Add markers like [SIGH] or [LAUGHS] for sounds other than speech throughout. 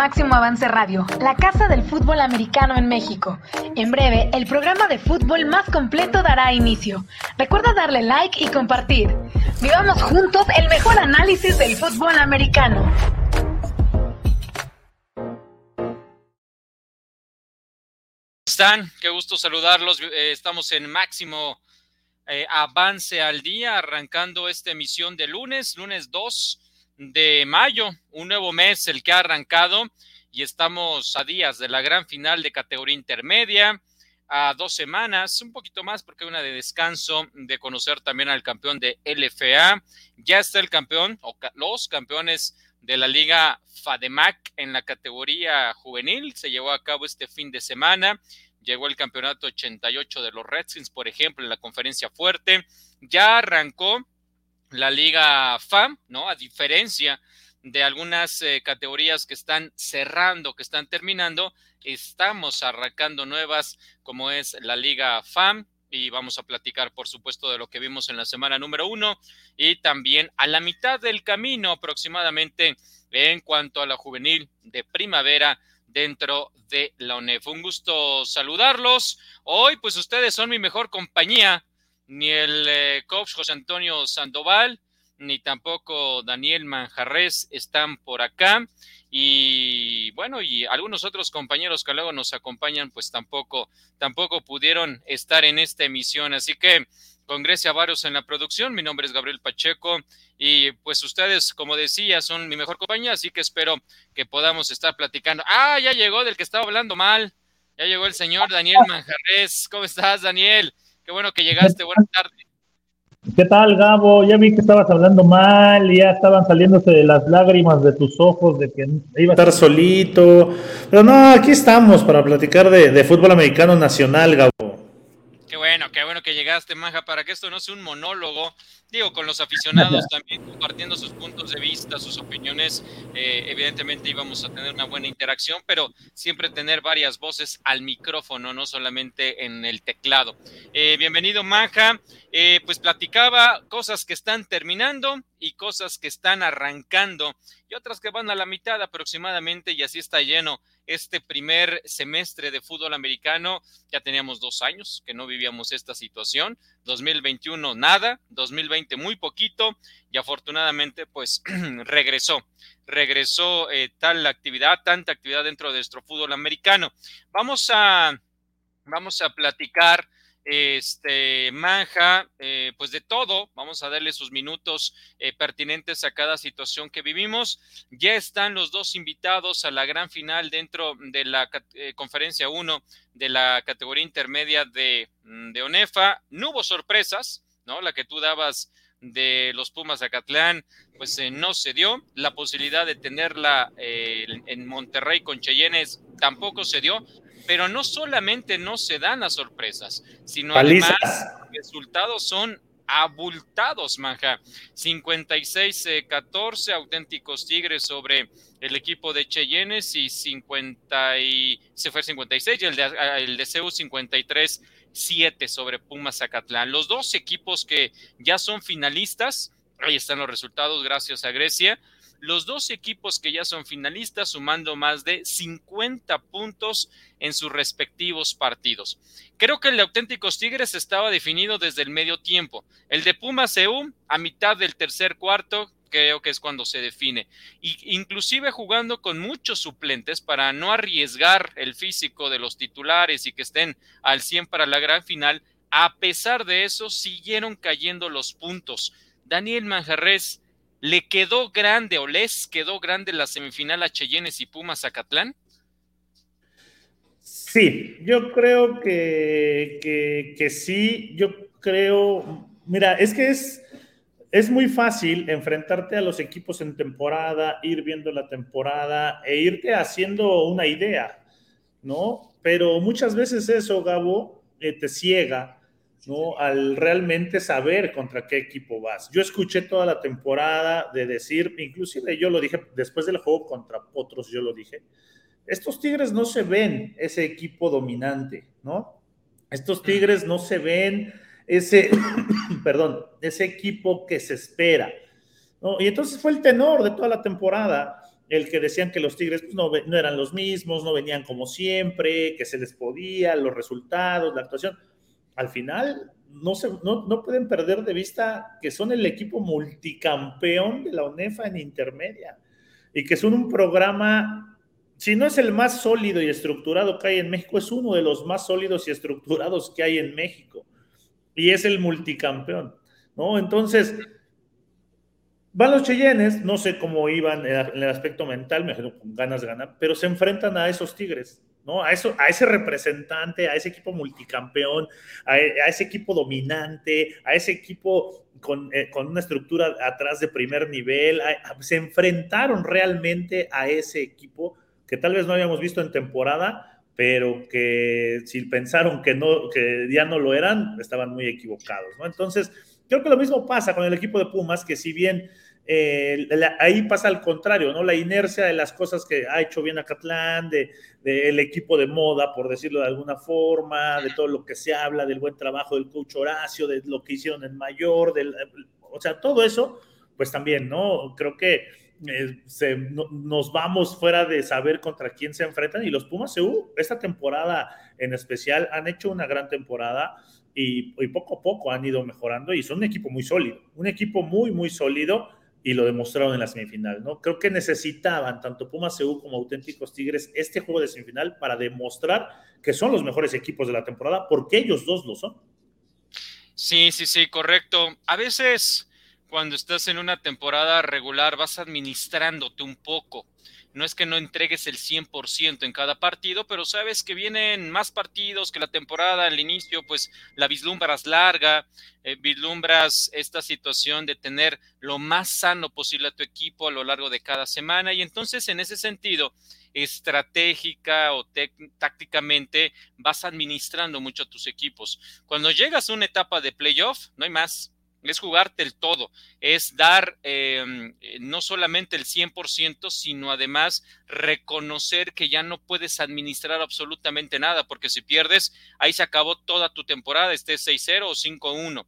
Máximo Avance Radio, la casa del fútbol americano en México. En breve, el programa de fútbol más completo dará inicio. Recuerda darle like y compartir. Vivamos juntos el mejor análisis del fútbol americano. están? Qué gusto saludarlos. Eh, estamos en máximo eh, avance al día, arrancando esta emisión de lunes, lunes 2 de mayo, un nuevo mes el que ha arrancado y estamos a días de la gran final de categoría intermedia, a dos semanas, un poquito más porque hay una de descanso, de conocer también al campeón de LFA. Ya está el campeón o los campeones de la Liga FADEMAC en la categoría juvenil. Se llevó a cabo este fin de semana. Llegó el campeonato 88 de los Redskins, por ejemplo, en la conferencia fuerte. Ya arrancó la Liga FAM, ¿no? A diferencia de algunas eh, categorías que están cerrando, que están terminando, estamos arrancando nuevas, como es la Liga FAM, y vamos a platicar, por supuesto, de lo que vimos en la semana número uno y también a la mitad del camino aproximadamente en cuanto a la juvenil de primavera dentro de la UNEF. Un gusto saludarlos. Hoy, pues ustedes son mi mejor compañía ni el eh, coach José Antonio Sandoval, ni tampoco Daniel Manjarres están por acá. Y bueno, y algunos otros compañeros que luego nos acompañan, pues tampoco, tampoco pudieron estar en esta emisión. Así que con Grecia Varios en la producción. Mi nombre es Gabriel Pacheco y pues ustedes, como decía, son mi mejor compañía, así que espero que podamos estar platicando. Ah, ya llegó del que estaba hablando mal. Ya llegó el señor Daniel Manjarres. ¿Cómo estás, Daniel? Qué bueno que llegaste, buenas tardes. ¿Qué tal, Gabo? Ya vi que estabas hablando mal, ya estaban saliéndose de las lágrimas de tus ojos de que iba a estar solito. Pero no, aquí estamos para platicar de, de fútbol americano nacional, Gabo. Qué bueno, qué bueno que llegaste, Maja, para que esto no sea un monólogo, digo, con los aficionados también compartiendo sus puntos de vista, sus opiniones, eh, evidentemente íbamos a tener una buena interacción, pero siempre tener varias voces al micrófono, no solamente en el teclado. Eh, bienvenido, Maja, eh, pues platicaba cosas que están terminando y cosas que están arrancando y otras que van a la mitad aproximadamente y así está lleno este primer semestre de fútbol americano. Ya teníamos dos años que no vivíamos esta situación. 2021 nada, 2020 muy poquito y afortunadamente pues [CLEARS THROAT] regresó, regresó eh, tal actividad, tanta actividad dentro de nuestro fútbol americano. Vamos a, vamos a platicar este, Manja, eh, pues de todo, vamos a darle sus minutos eh, pertinentes a cada situación que vivimos. Ya están los dos invitados a la gran final dentro de la eh, conferencia 1 de la categoría intermedia de, mm, de, ONEFA. No hubo sorpresas, ¿no? La que tú dabas de los Pumas Acatlán, pues no se dio. La posibilidad de tenerla en Monterrey con Cheyennes tampoco se dio pero no solamente no se dan las sorpresas, sino además los resultados son abultados, manja. 56-14 eh, auténticos Tigres sobre el equipo de Cheyennes y 50 y, se fue 56 y el de, ah, el de CEU 53 7 sobre Pumas Zacatlán. Los dos equipos que ya son finalistas, ahí están los resultados gracias a Grecia, los dos equipos que ya son finalistas sumando más de 50 puntos en sus respectivos partidos. Creo que el de Auténticos Tigres estaba definido desde el medio tiempo. El de Pumas EU a mitad del tercer cuarto creo que es cuando se define. Y inclusive jugando con muchos suplentes para no arriesgar el físico de los titulares y que estén al 100 para la gran final. A pesar de eso, siguieron cayendo los puntos. Daniel Manjarres, ¿Le quedó grande o les quedó grande la semifinal a Cheyennes y Pumas Zacatlán? Sí, yo creo que, que, sí, yo creo, mira, es que es, es muy fácil enfrentarte a los equipos en temporada, ir viendo la temporada e irte haciendo una idea, ¿no? Pero muchas veces eso, Gabo, eh, te ciega ¿no? Al realmente saber contra qué equipo vas. Yo escuché toda la temporada de decir, inclusive yo lo dije después del juego contra Potros, yo lo dije, estos Tigres no se ven ese equipo dominante, ¿no? Estos Tigres no se ven ese, [COUGHS] perdón, ese equipo que se espera, ¿no? Y entonces fue el tenor de toda la temporada el que decían que los Tigres pues, no, no, eran los mismos, no venían como siempre, que se les podía, los resultados, la actuación. Al final, no, se, no, no pueden perder de vista que son el equipo multicampeón de la UNEFA en intermedia y que son un programa, si no es el más sólido y estructurado que hay en México, es uno de los más sólidos y estructurados que hay en México. Y es el multicampeón, ¿no? Entonces, van los Cheyennes, no sé cómo iban en el aspecto mental, me con ganas pero se enfrentan a esos Tigres. ¿No? A, eso, a ese representante, a ese equipo multicampeón, a, ese equipo dominante, a ese equipo con, eh, con, una estructura atrás de primer nivel, se enfrentaron realmente a ese equipo que tal vez no habíamos visto en temporada, pero que si pensaron que, no, que ya no lo eran, estaban muy equivocados, ¿no? Entonces, creo que lo mismo pasa con el equipo de Pumas, que si bien eh, ahí pasa al contrario, ¿no? La inercia de las cosas que ha hecho bien Acatlán, del de, el equipo de moda, por decirlo de alguna forma, de todo lo que se habla, del buen trabajo del coach Horacio, de lo que hicieron en Mayor, del, o sea, todo eso, pues también, ¿no? Creo que eh, se, nos vamos fuera de saber contra quién se enfrentan y los Pumas CU, esta temporada en especial, han hecho una gran temporada. Y poco a poco han ido mejorando y son un equipo muy sólido, un equipo muy, muy sólido y lo demostraron en la semifinal, ¿no? Creo que necesitaban tanto Pumas CU como Auténticos Tigres este juego de semifinal para demostrar que son los mejores equipos de la temporada, porque ellos dos lo son. Sí, sí, sí, correcto. A veces cuando estás en una temporada regular vas administrándote un poco no es que no entregues el 100% en cada partido, pero sabes que vienen más partidos que la temporada al inicio, pues la vislumbras larga, eh, vislumbras esta situación de tener lo más sano posible a tu equipo a lo largo de cada semana y entonces en ese sentido estratégica o tácticamente vas administrando mucho a tus equipos. Cuando llegas a una etapa de playoff, no hay más es jugarte el todo, es dar em, eh, no solamente el 100%, sino además reconocer que ya no puedes administrar absolutamente nada, porque si pierdes, ahí se acabó toda tu temporada, estés 6-0 o 5-1.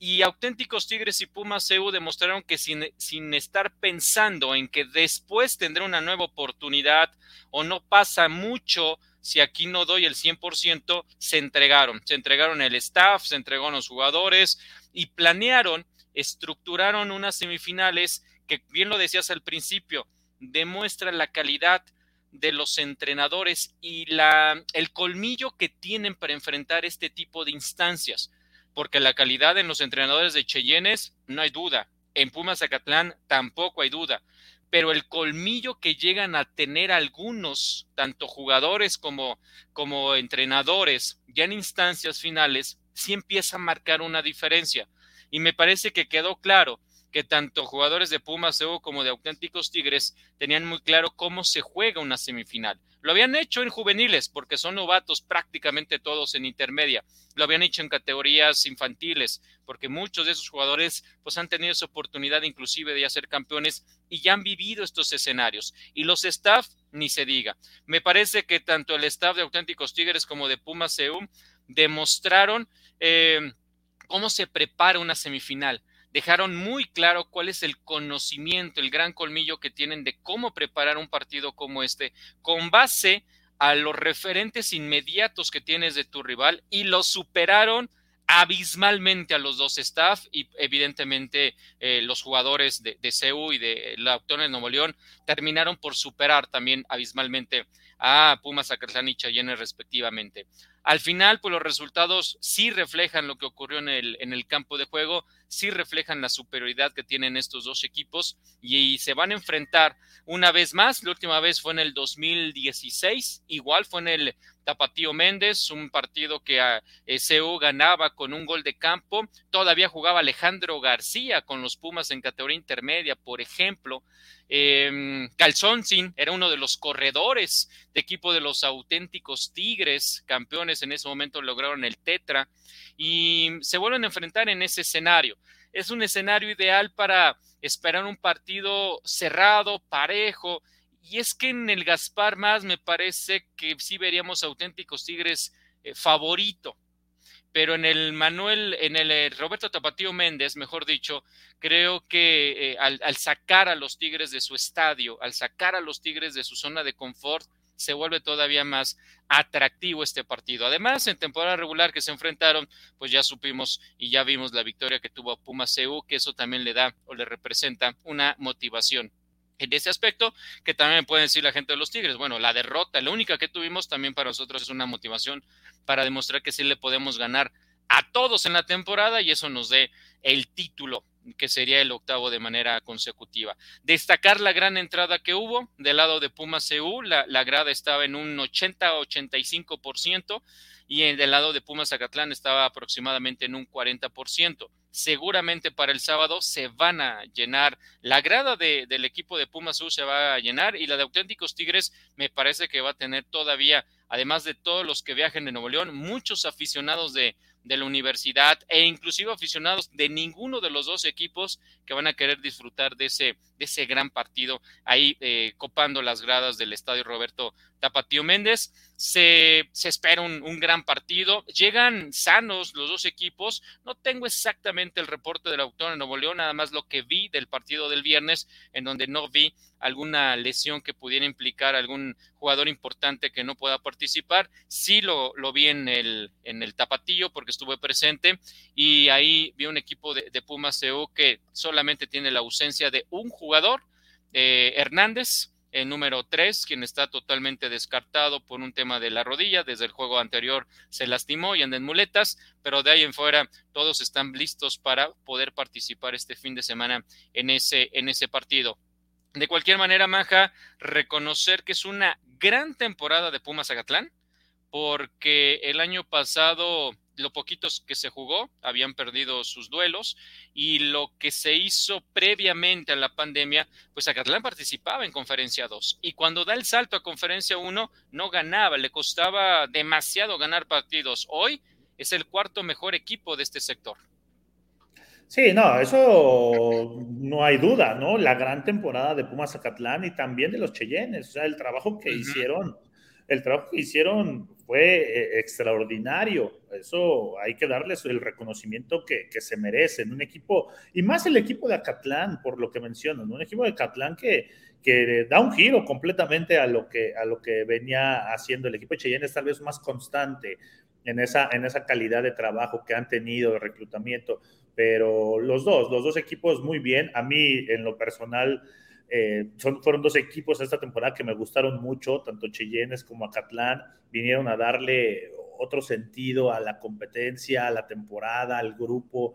Y auténticos Tigres y Pumas EU demostraron que sin, sin estar pensando en que después tendrá una nueva oportunidad o no pasa mucho si aquí no doy el 100%, se entregaron. Se entregaron el staff, se entregaron los jugadores, y planearon, estructuraron unas semifinales que, bien lo decías al principio, demuestran la calidad de los entrenadores y la, el colmillo que tienen para enfrentar este tipo de instancias, porque la calidad en los entrenadores de Cheyennes no hay duda, en Pumas Zacatlán tampoco hay duda, pero el colmillo que llegan a tener algunos, tanto jugadores como, como entrenadores, ya en instancias finales, sí empieza a marcar una diferencia. Y me parece que quedó claro que tanto jugadores de Pumas como de auténticos Tigres tenían muy claro cómo se juega una semifinal. Lo habían hecho en juveniles porque son novatos prácticamente todos en intermedia. Lo habían hecho en categorías infantiles porque muchos de esos jugadores pues han tenido esa oportunidad inclusive de ya ser campeones y ya han vivido estos escenarios. Y los staff ni se diga. Me parece que tanto el staff de auténticos Tigres como de Pumas demostraron eh, cómo se prepara una semifinal. Dejaron muy claro cuál es el conocimiento, el gran colmillo que tienen de cómo preparar un partido como este, con base a los referentes inmediatos que tienes de tu rival y lo superaron abismalmente a los dos staff y evidentemente eh, los jugadores de, de CEU y de la Autónoma de Nuevo León terminaron por superar también abismalmente a Pumas, Zacatlán y Chayenne respectivamente. Al final, pues los resultados sí reflejan lo que ocurrió en el, en el campo de juego, sí reflejan la superioridad que tienen estos dos equipos y, se van a enfrentar una vez más. La última vez fue en el 2016, igual fue en el Tapatío Méndez, un partido que a SEU ganaba con un gol de campo. Todavía jugaba Alejandro García con los Pumas en categoría intermedia, por ejemplo. Eh, Calzoncin era uno de los corredores de equipo de los auténticos Tigres, campeones en ese momento lograron el Tetra y se vuelven a enfrentar en ese escenario. Es un escenario ideal para esperar un partido cerrado, parejo, y es que en el Gaspar más me parece que sí veríamos auténticos Tigres eh, favorito pero en el Manuel, en el eh, Roberto Tapatío Méndez, mejor dicho, creo que eh, al, sacar a los Tigres de su estadio, al sacar a los Tigres de su zona de confort, se vuelve todavía más atractivo este partido. Además, en temporada regular que se enfrentaron, pues ya supimos y ya vimos la victoria que tuvo Puma CU, que eso también le da o le representa una motivación en ese aspecto, que también puede decir la gente de los Tigres. Bueno, la derrota, la única que tuvimos también para nosotros es una motivación para demostrar que sí le podemos ganar a todos en la temporada y eso nos dé el título que sería el octavo de manera consecutiva. Destacar la gran entrada que hubo del lado de Pumas CU, la, la grada estaba en un 80-85% y en del lado de Pumas Zacatlán estaba aproximadamente en un 40%. Seguramente para el sábado se van a llenar, la grada de, del equipo de Pumas CU se va a llenar y la de Auténticos Tigres me parece que va a tener todavía, además de todos los que viajen de Nuevo León, muchos aficionados de, de la universidad e inclusive aficionados de ninguno de los dos equipos que van a querer disfrutar de ese, de ese gran partido ahí eh, copando las gradas del estadio Roberto Tapatío Méndez. Se, espera un, gran partido. Llegan sanos los dos equipos. No tengo exactamente el reporte del autor en Nuevo León, nada más lo que vi del partido del viernes, en donde no vi alguna lesión que pudiera implicar algún jugador importante que no pueda participar. Sí lo, vi en el, en el Tapatío porque estuve presente y ahí vi un equipo de, de Pumas que solamente tiene la ausencia de un jugador, eh, Hernández, el número 3, quien está totalmente descartado por un tema de la rodilla. Desde el juego anterior se lastimó y anda en muletas, pero de ahí en fuera todos están listos para poder participar este fin de semana en ese, en ese partido. De cualquier manera, Maja, reconocer que es una gran temporada de Pumas Agatlán, porque el año pasado lo poquitos que se jugó habían perdido sus duelos y lo que se hizo previamente a la pandemia, pues Acatlán participaba en conferencia 2 y cuando da el salto a conferencia 1 no ganaba, le costaba demasiado ganar partidos. Hoy es el cuarto mejor equipo de este sector. Sí, no, eso no hay duda, ¿no? La gran temporada de Pumas Zacatlán y también de los Cheyennes, o sea, el trabajo que uh -huh. hicieron, el trabajo que hicieron fue eh, extraordinario. Eso hay que darles el reconocimiento que, se merecen. Un equipo, y más el equipo de Acatlán, por lo que mencionan, un equipo de Acatlán que, que da un giro completamente a lo que, a lo que venía haciendo el equipo de Cheyenne, es tal vez más constante en esa, en esa calidad de trabajo que han tenido de reclutamiento. Pero los dos, los dos equipos muy bien. A mí, en lo personal, eh, son, fueron dos equipos esta temporada que me gustaron mucho, tanto Cheyennes como Acatlán, vinieron a darle otro sentido a la competencia, a la temporada, al grupo,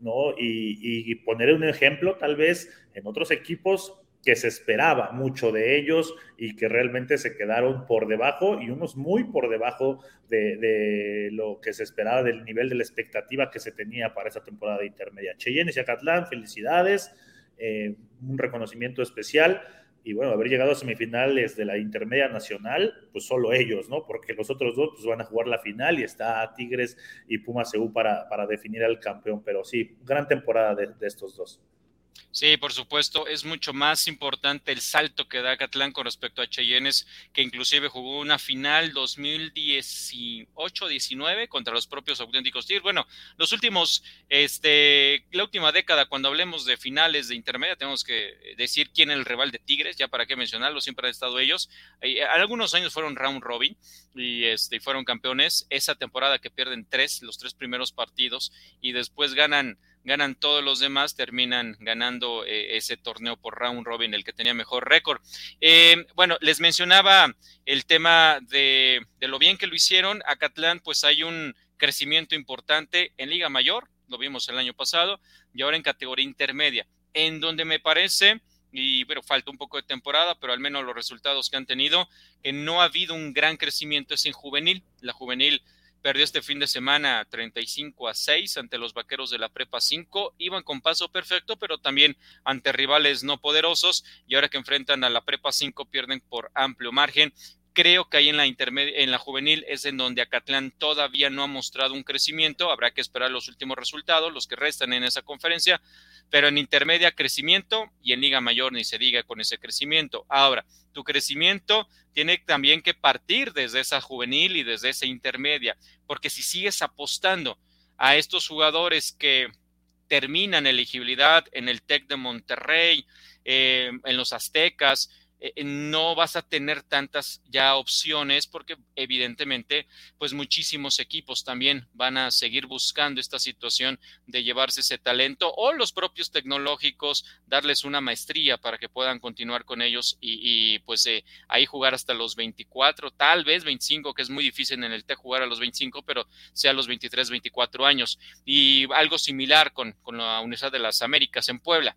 ¿no? Y, poner un ejemplo tal vez en otros equipos que se esperaba mucho de ellos y que realmente se quedaron por debajo y unos muy por debajo de, de lo que se esperaba del nivel de la expectativa que se tenía para esa temporada intermedia. Cheyennes y Acatlán, felicidades eh, un reconocimiento especial y bueno, haber llegado a semifinales de la intermedia nacional, pues solo ellos, ¿no? Porque los otros dos pues, van a jugar la final y está Tigres y Pumas EU para, para definir al campeón, pero sí, gran temporada de estos dos. Sí, por supuesto, es mucho más importante el salto que da Catlán con respecto a Cheyennes, que inclusive jugó una final 2018-19 contra los propios auténticos Tigres. Bueno, los últimos, este, la última década, cuando hablemos de finales de intermedia, tenemos que decir quién es el rival de Tigres, ya para qué mencionarlo, siempre han estado ellos. Eh, algunos años fueron round robin y este, fueron campeones. Esa temporada que pierden tres, los tres primeros partidos, y después ganan ganan todos los demás, terminan ganando eh, ese torneo por round robin, el que tenía mejor récord. Eh, bueno, les mencionaba el tema de, de, lo bien que lo hicieron. Acatlán, pues hay un crecimiento importante en Liga Mayor, lo vimos el año pasado, y ahora en categoría intermedia, en donde me parece, y bueno, falta un poco de temporada, pero al menos los resultados que han tenido, que no ha habido un gran crecimiento es en juvenil. La juvenil perdió este fin de semana 35 a 6 ante los vaqueros de la Prepa 5. Iban con paso perfecto, pero también ante rivales no poderosos. Y ahora que enfrentan a la Prepa 5, pierden por amplio margen. creo que ahí en la intermedia, en la juvenil es en donde Acatlán todavía no ha mostrado un crecimiento. Habrá que esperar los últimos resultados, los que restan en esa conferencia, pero en intermedia crecimiento y en Liga Mayor ni se diga con ese crecimiento. Ahora, tu crecimiento tiene también que partir desde esa juvenil y desde esa intermedia, porque si sigues apostando a estos jugadores que terminan elegibilidad en el TEC de Monterrey, eh, en los Aztecas, eh, eh, no vas a tener tantas ya opciones porque evidentemente pues muchísimos equipos también van a seguir buscando esta situación de llevarse ese talento o los propios tecnológicos darles una maestría para que puedan continuar con ellos y, pues eh, ahí jugar hasta los 24, tal vez 25, que es muy difícil en el TEC jugar a los 25, pero sea a los 23, 24 años. Y algo similar con, con la Universidad de las Américas en Puebla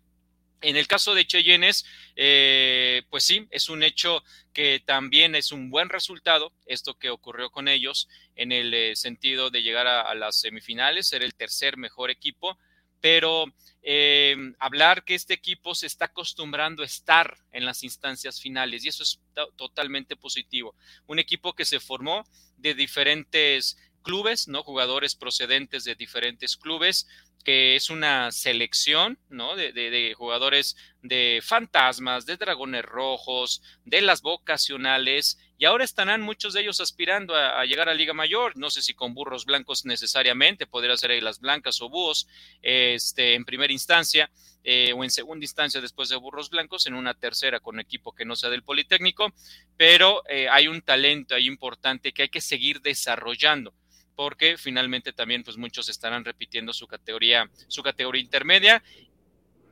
en el caso de Cheyennes, eh, pues sí, es un hecho que también es un buen resultado, esto que ocurrió con ellos, en el eh, sentido de llegar a, las semifinales, ser el tercer mejor equipo, pero eh, hablar que este equipo se está acostumbrando a estar en las instancias finales y eso es totalmente positivo. Un equipo que se formó de diferentes clubes, ¿no? Jugadores procedentes de diferentes clubes, que es una selección, ¿no? De, jugadores de fantasmas, de dragones rojos, de las vocacionales, y ahora estarán muchos de ellos aspirando a, llegar a Liga Mayor, no sé si con burros blancos necesariamente, podría ser las blancas o búhos, este, en primera instancia, eh, o en segunda instancia después de burros blancos, en una tercera con equipo que no sea del Politécnico, pero eh, hay un talento ahí importante que hay que seguir desarrollando porque finalmente también pues muchos estarán repitiendo su categoría, su categoría intermedia.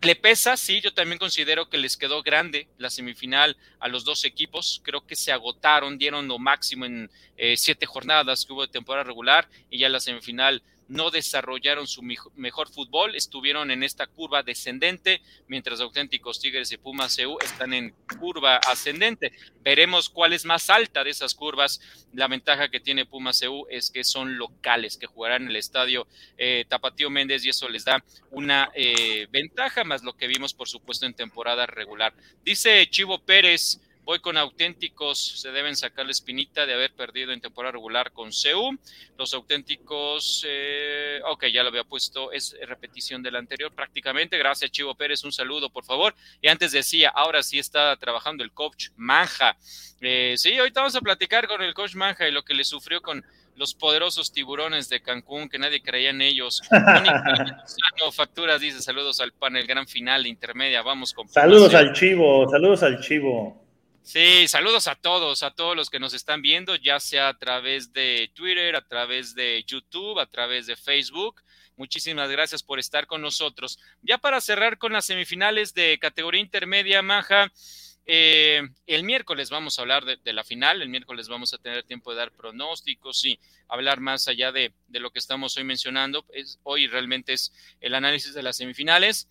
Le pesa, sí, yo también considero que les quedó grande la semifinal a los dos equipos. Creo que se agotaron, dieron lo máximo en eh, siete jornadas que hubo de temporada regular y ya la semifinal no desarrollaron su mejor fútbol, estuvieron en esta curva descendente, mientras auténticos Tigres y Pumas CU están en curva ascendente. Veremos cuál es más alta de esas curvas. La ventaja que tiene Pumas CU es que son locales, que jugarán en el estadio eh, Tapatío Méndez y eso les da una eh, ventaja más lo que vimos, por supuesto, en temporada regular. Dice Chivo Pérez. Voy con auténticos, se deben sacar la espinita de haber perdido en temporada regular con CEU. Los auténticos, eh, ok, ya lo había puesto, es repetición del anterior prácticamente. Gracias, Chivo Pérez, un saludo, por favor. Y antes decía, ahora sí está trabajando el coach Manja. Eh, sí, ahorita vamos a platicar con el coach Manja y lo que le sufrió con los poderosos tiburones de Cancún, que nadie creía en ellos. [LAUGHS] Facturas dice saludos al panel, gran final, intermedia, vamos con... Saludos al chivo, saludos al chivo. Sí, saludos a todos, a todos los que nos están viendo, ya sea a través de Twitter, a través de YouTube, a través de Facebook. Muchísimas gracias por estar con nosotros. Ya para cerrar con las semifinales de categoría intermedia, Maja, eh, el miércoles vamos a hablar de, la final, el miércoles vamos a tener tiempo de dar pronósticos y hablar más allá de, lo que estamos hoy mencionando. Hoy realmente es el análisis de las semifinales.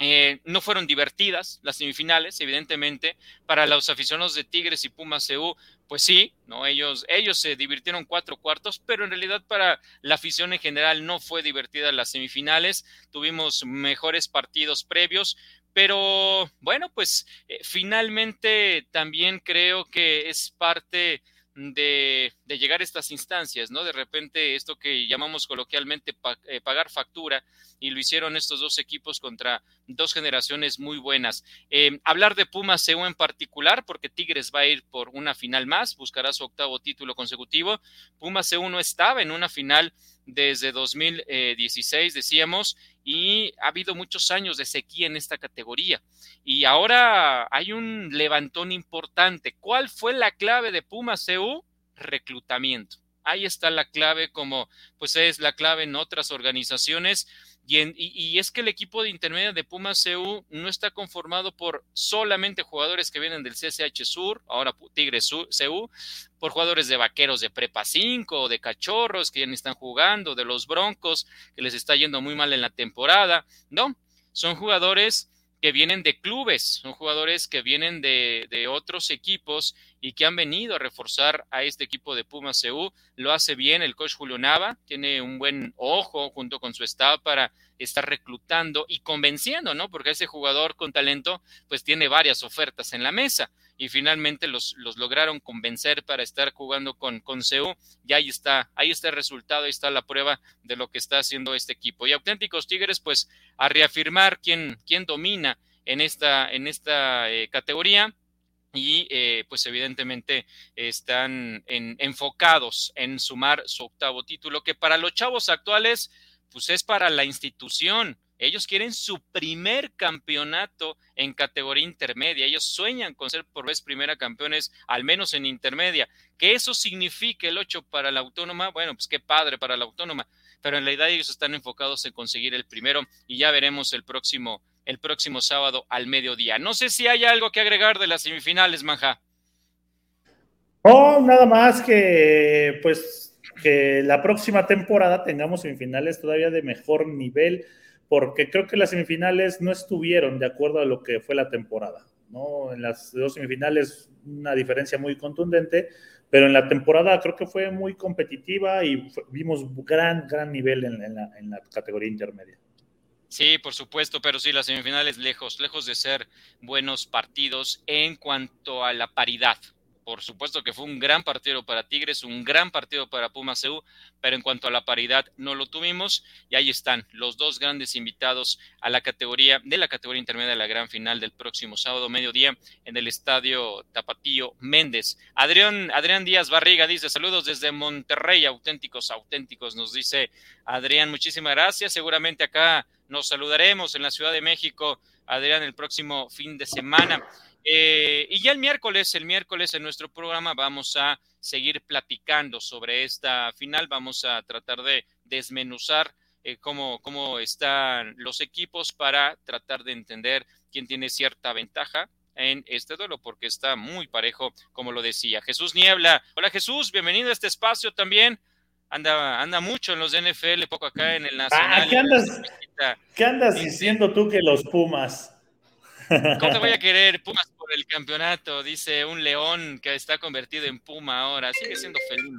Eh, no fueron divertidas las semifinales, evidentemente, para los aficionados de Tigres y Pumas CU, pues sí, ¿no? Ellos, ellos se divirtieron cuatro cuartos, pero en realidad para la afición en general no fue divertida las semifinales, tuvimos mejores partidos previos, pero bueno, pues eh, finalmente también creo que es parte de, llegar a estas instancias, ¿no? De repente esto que llamamos coloquialmente eh, pagar factura y lo hicieron estos dos equipos contra dos generaciones muy buenas. Eh, hablar de Pumas CU en particular, porque Tigres va a ir por una final más, buscará su octavo título consecutivo. Pumas CU no estaba en una final desde 2016, decíamos, y ha habido muchos años de sequía en esta categoría. Y ahora hay un levantón importante. ¿Cuál fue la clave de Pumas CU? Reclutamiento. Ahí está la clave, como pues es la clave en otras organizaciones y, es que el equipo de intermedia de Pumas CU no está conformado por solamente jugadores que vienen del CSH Sur, ahora Tigres CU, por jugadores de vaqueros de Prepa 5, de cachorros que ya ni están jugando, de los Broncos, que les está yendo muy mal en la temporada. No, son jugadores que vienen de clubes, son jugadores que vienen de, otros equipos y que han venido a reforzar a este equipo de Pumas CU. Lo hace bien el coach Julio Nava, tiene un buen ojo junto con su staff para estar reclutando y convenciendo, ¿no? Porque ese jugador con talento pues tiene varias ofertas en la mesa y finalmente los, los lograron convencer para estar jugando con, con CEU y ahí está, ahí está el resultado, ahí está la prueba de lo que está haciendo este equipo. Y auténticos Tigres, pues a reafirmar quién, quién domina en esta, en esta eh, categoría y eh, pues evidentemente están enfocados en sumar su octavo título, que para los chavos actuales pues es para la institución. Ellos quieren su primer campeonato en categoría intermedia. Ellos sueñan con ser por vez primera campeones, al menos en intermedia. ¿Qué eso significa el 8 para la autónoma? Bueno, pues qué padre para la autónoma. Pero en realidad ellos están enfocados en conseguir el primero y ya veremos el próximo, el próximo sábado al mediodía. No sé si hay algo que agregar de las semifinales, Manja. Oh, nada más que pues que la próxima temporada tengamos semifinales todavía de mejor nivel, porque creo que las semifinales no estuvieron de acuerdo a lo que fue la temporada. ¿no? En las dos semifinales una diferencia muy contundente, pero en la temporada creo que fue muy competitiva y vimos gran, gran nivel en, en la categoría intermedia. Sí, por supuesto, pero sí, las semifinales lejos, lejos de ser buenos partidos en cuanto a la paridad. Por supuesto que fue un gran partido para Tigres, un gran partido para Pumas CU, pero en cuanto a la paridad no lo tuvimos y ahí están los dos grandes invitados a la categoría de la categoría intermedia de la gran final del próximo sábado mediodía en el estadio Tapatío Méndez. Adrián, Adrián Díaz Barriga dice saludos desde Monterrey, auténticos, auténticos, nos dice Adrián, muchísimas gracias, seguramente acá nos saludaremos en la Ciudad de México, Adrián, el próximo fin de semana. Eh, y ya el miércoles, el miércoles en nuestro programa vamos a seguir platicando sobre esta final, vamos a tratar de desmenuzar eh, cómo, cómo están los equipos para tratar de entender quién tiene cierta ventaja en este duelo, porque está muy parejo, como lo decía. Jesús Niebla, hola Jesús, bienvenido a este espacio también. Anda, anda mucho en los NFL, poco acá en el ah, Nacional. ¿qué, andas, ¿Qué andas diciendo tú que los Pumas? ¿Cómo te voy a [LAUGHS] querer Pumas por el campeonato? Dice un león que está convertido en Puma ahora. Sigue siendo felino.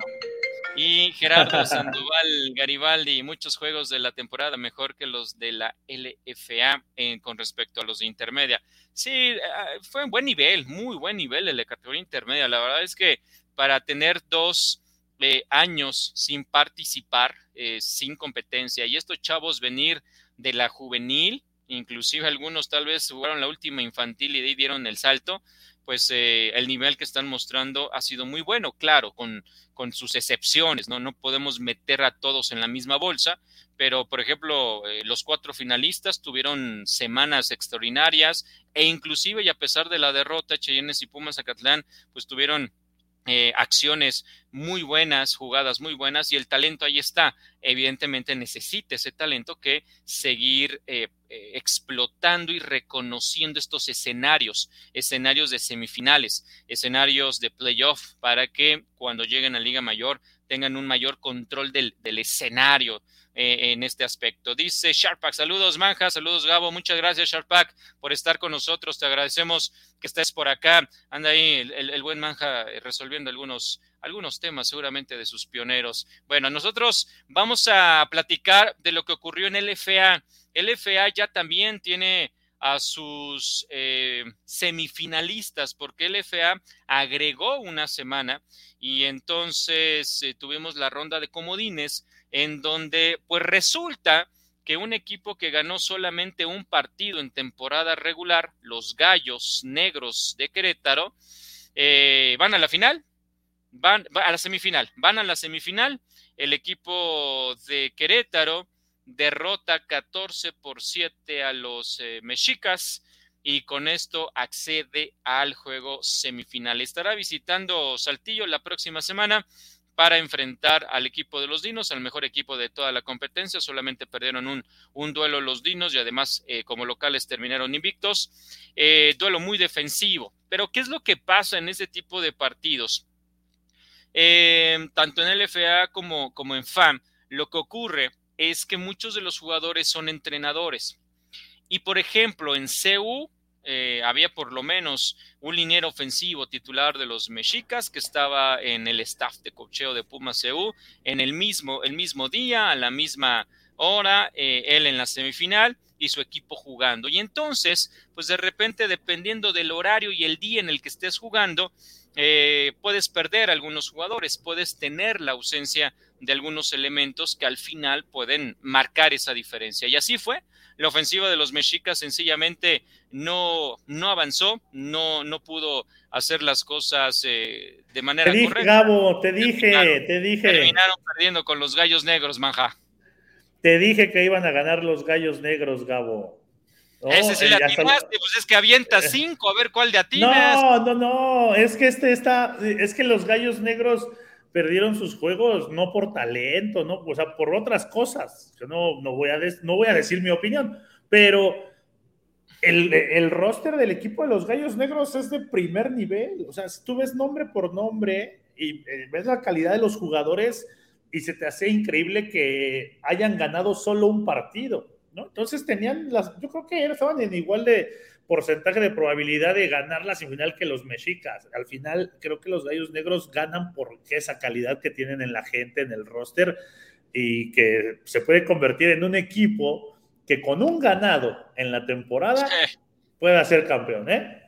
Y Gerardo [LAUGHS] Sandoval Garibaldi, muchos juegos de la temporada mejor que los de la LFA con respecto a los de intermedia. Sí, ah, fue un buen nivel, muy buen nivel de la categoría intermedia. La verdad es que para tener dos eh, años sin participar, eh, sin competencia, y estos chavos venir de la juvenil, inclusive algunos tal vez jugaron la última infantil y de ahí dieron el salto, pues eh, el nivel que están mostrando ha sido muy bueno, claro, con, con sus excepciones, ¿no? No podemos meter a todos en la misma bolsa, pero por ejemplo, eh, los cuatro finalistas tuvieron semanas extraordinarias e inclusive y a pesar de la derrota, Cheyennes y Pumas Zacatlán, pues tuvieron eh, acciones muy buenas, jugadas muy buenas y el talento ahí está. Evidentemente necesita ese talento que seguir eh, eh, explotando y reconociendo estos escenarios, escenarios de semifinales, escenarios de playoff para que cuando lleguen a Liga Mayor tengan un mayor control del, del escenario, eh, en este aspecto. Dice Sharpak, saludos Manja, saludos Gabo, muchas gracias Sharpak por estar con nosotros, te agradecemos que estés por acá. Anda ahí el, buen Manja eh, resolviendo algunos, algunos temas seguramente de sus pioneros. Bueno, nosotros vamos a platicar de lo que ocurrió en el FA. El FA ya también tiene a sus eh, semifinalistas, porque el FA agregó una semana y entonces tuvimos la ronda de comodines en donde pues resulta que un equipo que ganó solamente un partido en temporada regular, los Gallos Negros de Querétaro, eh, van a la final, van a la semifinal, van a la semifinal, el equipo de Querétaro derrota 14 por 7 a los eh, mexicas y con esto accede al juego semifinal. Estará visitando Saltillo la próxima semana para enfrentar al equipo de los Dinos, al mejor equipo de toda la competencia. Solamente perdieron un, un duelo los Dinos y además eh, como locales terminaron invictos. Eh, duelo muy defensivo. Pero ¿qué es lo que pasa en ese tipo de partidos? Tanto en LFA como, como en FAM, lo que ocurre es que muchos de los jugadores son entrenadores. Y por ejemplo, en CU eh, había por lo menos un liniero ofensivo titular de los Mexicas que estaba en el staff de cocheo de Pumas CU en el mismo, el mismo día, a la misma hora, eh, él en la semifinal y su equipo jugando. Y entonces, pues de repente, dependiendo del horario y el día en el que estés jugando, eh, puedes perder algunos jugadores, puedes tener la ausencia de algunos elementos que al final pueden marcar esa diferencia. Y así fue. La ofensiva de los mexicas sencillamente no, no avanzó, no, no pudo hacer las cosas eh, de manera te dije, correcta. Gabo, te dije, te dije. Terminaron perdiendo con los gallos negros, manja. Te dije que iban a ganar los gallos negros, Gabo. No, Ese sí eh, le atinaste, pues es que avienta cinco, a ver cuál de atinas. No, no, no, es que este está, es que los gallos negros perdieron sus juegos no por talento, no, o sea, por otras cosas. Yo no, no, voy, a no voy a decir mi opinión, pero el, el, roster del equipo de los Gallos Negros es de primer nivel. O sea, si tú ves nombre por nombre y eh, ves la calidad de los jugadores y se te hace increíble que hayan ganado solo un partido. Entonces tenían las, yo creo que estaban en igual de porcentaje de probabilidad de ganar la semifinal que los mexicas. Al final, creo que los gallos negros ganan por esa calidad que tienen en la gente, en el roster, y que se puede convertir en un equipo que con un ganado en la temporada pueda ser campeón, ¿eh?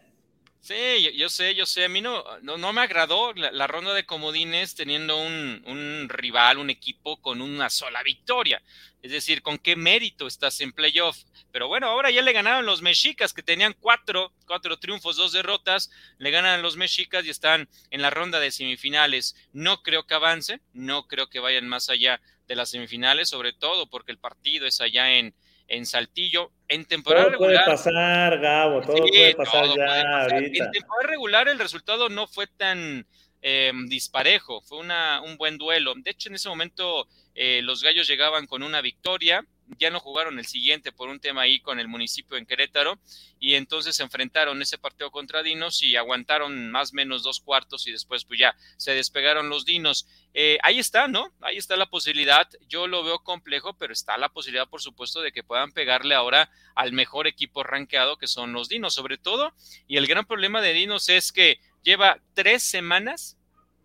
Sí, yo, sé, yo sé. A mí no, no, me agradó la, ronda de comodines teniendo un, un, rival, un equipo con una sola victoria. Es decir, ¿con qué mérito estás en playoff? Pero bueno, ahora ya le ganaron los mexicas que tenían cuatro, cuatro triunfos, dos derrotas. Le ganan los mexicas y están en la ronda de semifinales. No creo que avance, no creo que vayan más allá de las semifinales, sobre todo porque el partido es allá en, en Saltillo. En temporada todo regular. Puede pasar, Gabo, todo puede pasar ya. En temporada regular el resultado no fue tan eh, disparejo, fue una, un buen duelo. De hecho, en ese momento eh, los gallos llegaban con una victoria ya no jugaron el siguiente por un tema ahí con el municipio en Querétaro y entonces se enfrentaron ese partido contra Dinos y aguantaron más o menos dos cuartos y después pues ya se despegaron los Dinos. Eh, ahí está, ¿no? Ahí está la posibilidad. Yo lo veo complejo, pero está la posibilidad, por supuesto, de que puedan pegarle ahora al mejor equipo rankeado que son los Dinos, sobre todo. Y el gran problema de Dinos es que lleva tres semanas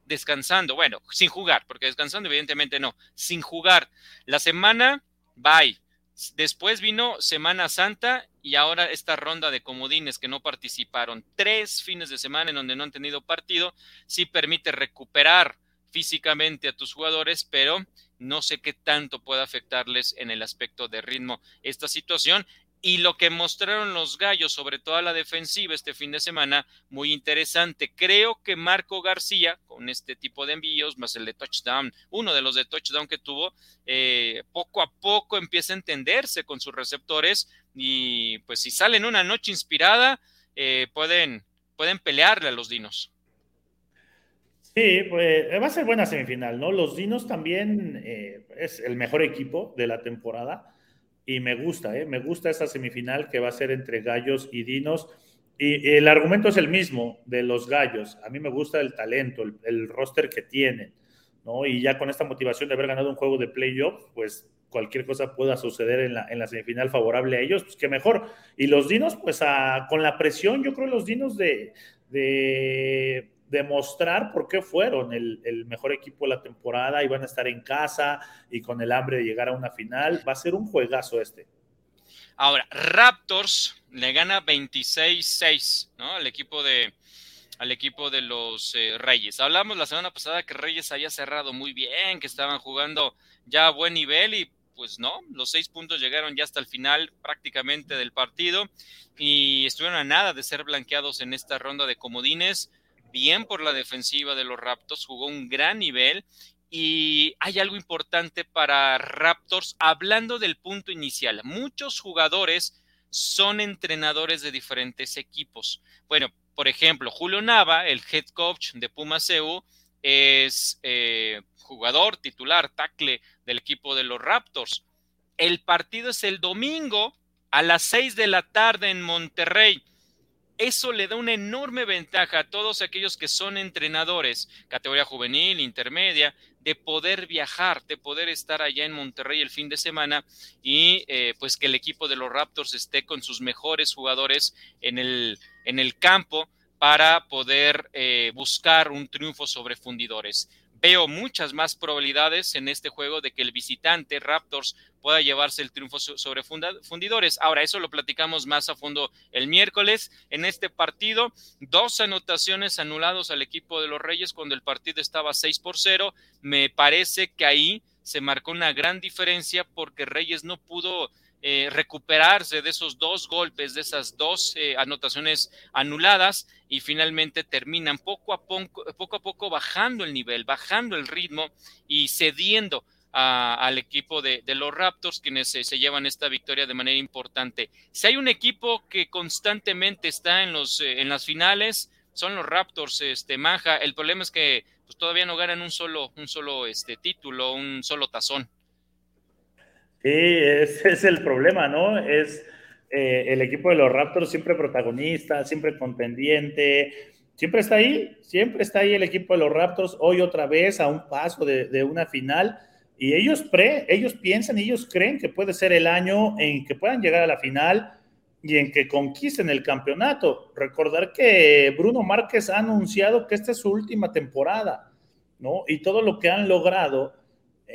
descansando, bueno, sin jugar, porque descansando evidentemente no, sin jugar. La semana bye. Después vino Semana Santa y ahora esta ronda de comodines que no participaron. Tres fines de semana en donde no han tenido partido. Sí permite recuperar físicamente a tus jugadores, pero no sé qué tanto puede afectarles en el aspecto de ritmo esta situación. Y lo que mostraron los gallos, sobre todo a la defensiva este fin de semana, muy interesante. Creo que Marco García, con este tipo de envíos, más el de touchdown, uno de los de touchdown que tuvo, eh, poco a poco empieza a entenderse con sus receptores y pues si salen una noche inspirada, eh, pueden, pueden pelearle a los dinos. Sí, pues va a ser buena semifinal, ¿no? Los Dinos también eh, es el mejor equipo de la temporada y me gusta, ¿eh? me gusta esta semifinal que va a ser entre Gallos y Dinos. Y, el argumento es el mismo de los Gallos. A mí me gusta el talento, el, roster que tienen, ¿no? Y ya con esta motivación de haber ganado un juego de playoff, pues cualquier cosa pueda suceder en la, en la semifinal favorable a ellos, pues que mejor. Y los Dinos, pues con la presión, yo creo los Dinos de demostrar por qué fueron el, mejor equipo de la temporada y van a estar en casa y con el hambre de llegar a una final. Va a ser un juegazo este. Ahora, Raptors le gana 26-6 ¿no? al equipo de al equipo de los eh, Reyes. Hablamos la semana pasada que Reyes había cerrado muy bien, que estaban jugando ya a buen nivel y pues no, los seis puntos llegaron ya hasta el final prácticamente del partido y estuvieron a nada de ser blanqueados en esta ronda de comodines bien por la defensiva de los Raptors, jugó un gran nivel y hay algo importante para Raptors, hablando del punto inicial. Muchos jugadores son entrenadores de diferentes equipos. Bueno, por ejemplo, Julio Nava, el head coach de Puma es eh, jugador titular, tackle del equipo de los Raptors. El partido es el domingo a las seis de la tarde en Monterrey. Eso le da una enorme ventaja a todos aquellos que son entrenadores, categoría juvenil, intermedia, de poder viajar, de poder estar allá en Monterrey el fin de semana y eh, pues que el equipo de los Raptors esté con sus mejores jugadores en el, en el campo para poder eh, buscar un triunfo sobre fundidores. Veo muchas más probabilidades en este juego de que el visitante Raptors pueda llevarse el triunfo sobre fundidores. Ahora, eso lo platicamos más a fondo el miércoles. En este partido, dos anotaciones anulados al equipo de los Reyes cuando el partido estaba 6 por 0. Me parece que ahí se marcó una gran diferencia porque Reyes no pudo eh, recuperarse de esos dos golpes, de esas dos eh, anotaciones anuladas y finalmente terminan poco a poco, poco a poco bajando el nivel, bajando el ritmo y cediendo al equipo de, los Raptors, quienes se, llevan esta victoria de manera importante. Si hay un equipo que constantemente está en, los, eh, en las finales, son los Raptors, este, Maja. El problema es que pues, todavía no ganan un solo, un solo este, título, un solo tazón. Sí, ese [LAUGHS] es el problema, ¿no? Es eh, el equipo de los Raptors siempre protagonista, siempre contendiente, siempre está ahí, siempre está ahí el equipo de los Raptors, hoy otra vez a un paso de, una final. Y ellos, pre, ellos piensan, ellos creen que puede ser el año en que puedan llegar a la final y en que conquisten el campeonato. Recordar que Bruno Márquez ha anunciado que esta es su última temporada, ¿no? Y todo lo que han logrado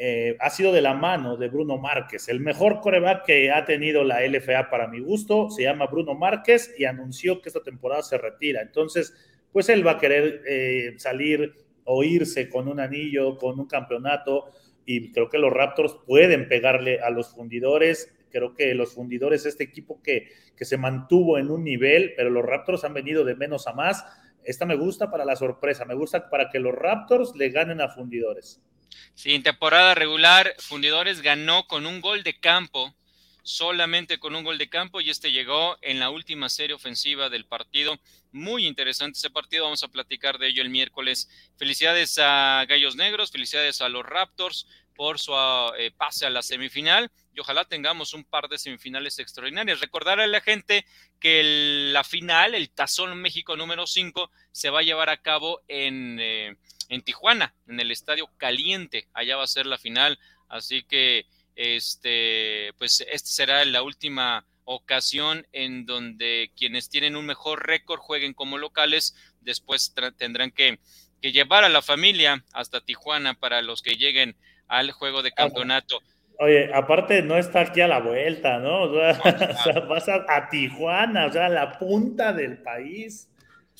eh, ha sido de la mano de Bruno Márquez. El mejor coreback que ha tenido la LFA para mi gusto se llama Bruno Márquez y anunció que esta temporada se retira. Entonces, pues él va a querer eh, salir o irse con un anillo, con un campeonato y creo que los Raptors pueden pegarle a los fundidores. Creo que los fundidores, este equipo que, que se mantuvo en un nivel, pero los Raptors han venido de menos a más. Esta me gusta para la sorpresa, me gusta para que los Raptors le ganen a fundidores. Sí, en temporada regular, Fundidores ganó con un gol de campo, solamente con un gol de campo, y este llegó en la última serie ofensiva del partido. Muy interesante ese partido, vamos a platicar de ello el miércoles. Felicidades a Gallos Negros, felicidades a los Raptors por su eh, pase a la semifinal y ojalá tengamos un par de semifinales extraordinarias. Recordar a la gente que la final, el Tazón México número 5, se va a llevar a cabo en, eh, en Tijuana, en el Estadio Caliente. Allá va a ser la final. Así que, este, pues, esta será la última ocasión en donde quienes tienen un mejor récord jueguen como locales. Después tendrán que, que llevar a la familia hasta Tijuana para los que lleguen al juego de campeonato. Oye, aparte no está aquí a la vuelta, ¿no? [LAUGHS] O sea, vas a, a, Tijuana, o sea, a la punta del país.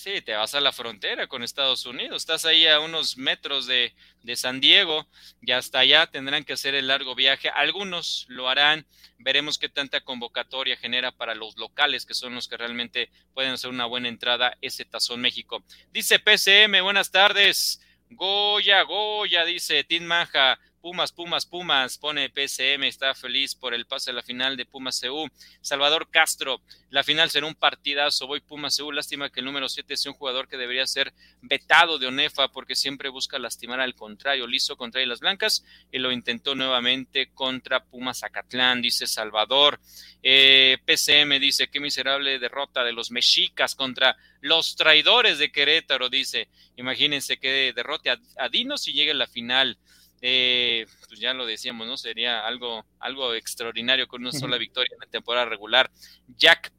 Sí, te vas a la frontera con Estados Unidos, estás ahí a unos metros de, de, San Diego y hasta allá tendrán que hacer el largo viaje. Algunos lo harán, veremos qué tanta convocatoria genera para los locales, que son los que realmente pueden hacer una buena entrada ese Tazón México. Dice PCM, buenas tardes. Goya, Goya, dice Tim Maja, Pumas, Pumas, Pumas, pone PCM, está feliz por el pase a la final de Pumas CU. Salvador Castro, la final será un partidazo. Voy Pumas CU, lástima que el número 7 sea un jugador que debería ser vetado de ONEFA porque siempre busca lastimar al contrario. Listo contra las Blancas y lo intentó nuevamente contra Pumas Acatlán, dice Salvador. Eh, PCM dice: Qué miserable derrota de los mexicas contra los traidores de Querétaro, dice. Imagínense que derrote a, a Dinos y llegue a la final. Eh, pues ya lo decíamos, ¿no? Sería algo, algo extraordinario con una sola victoria en la temporada regular. Jack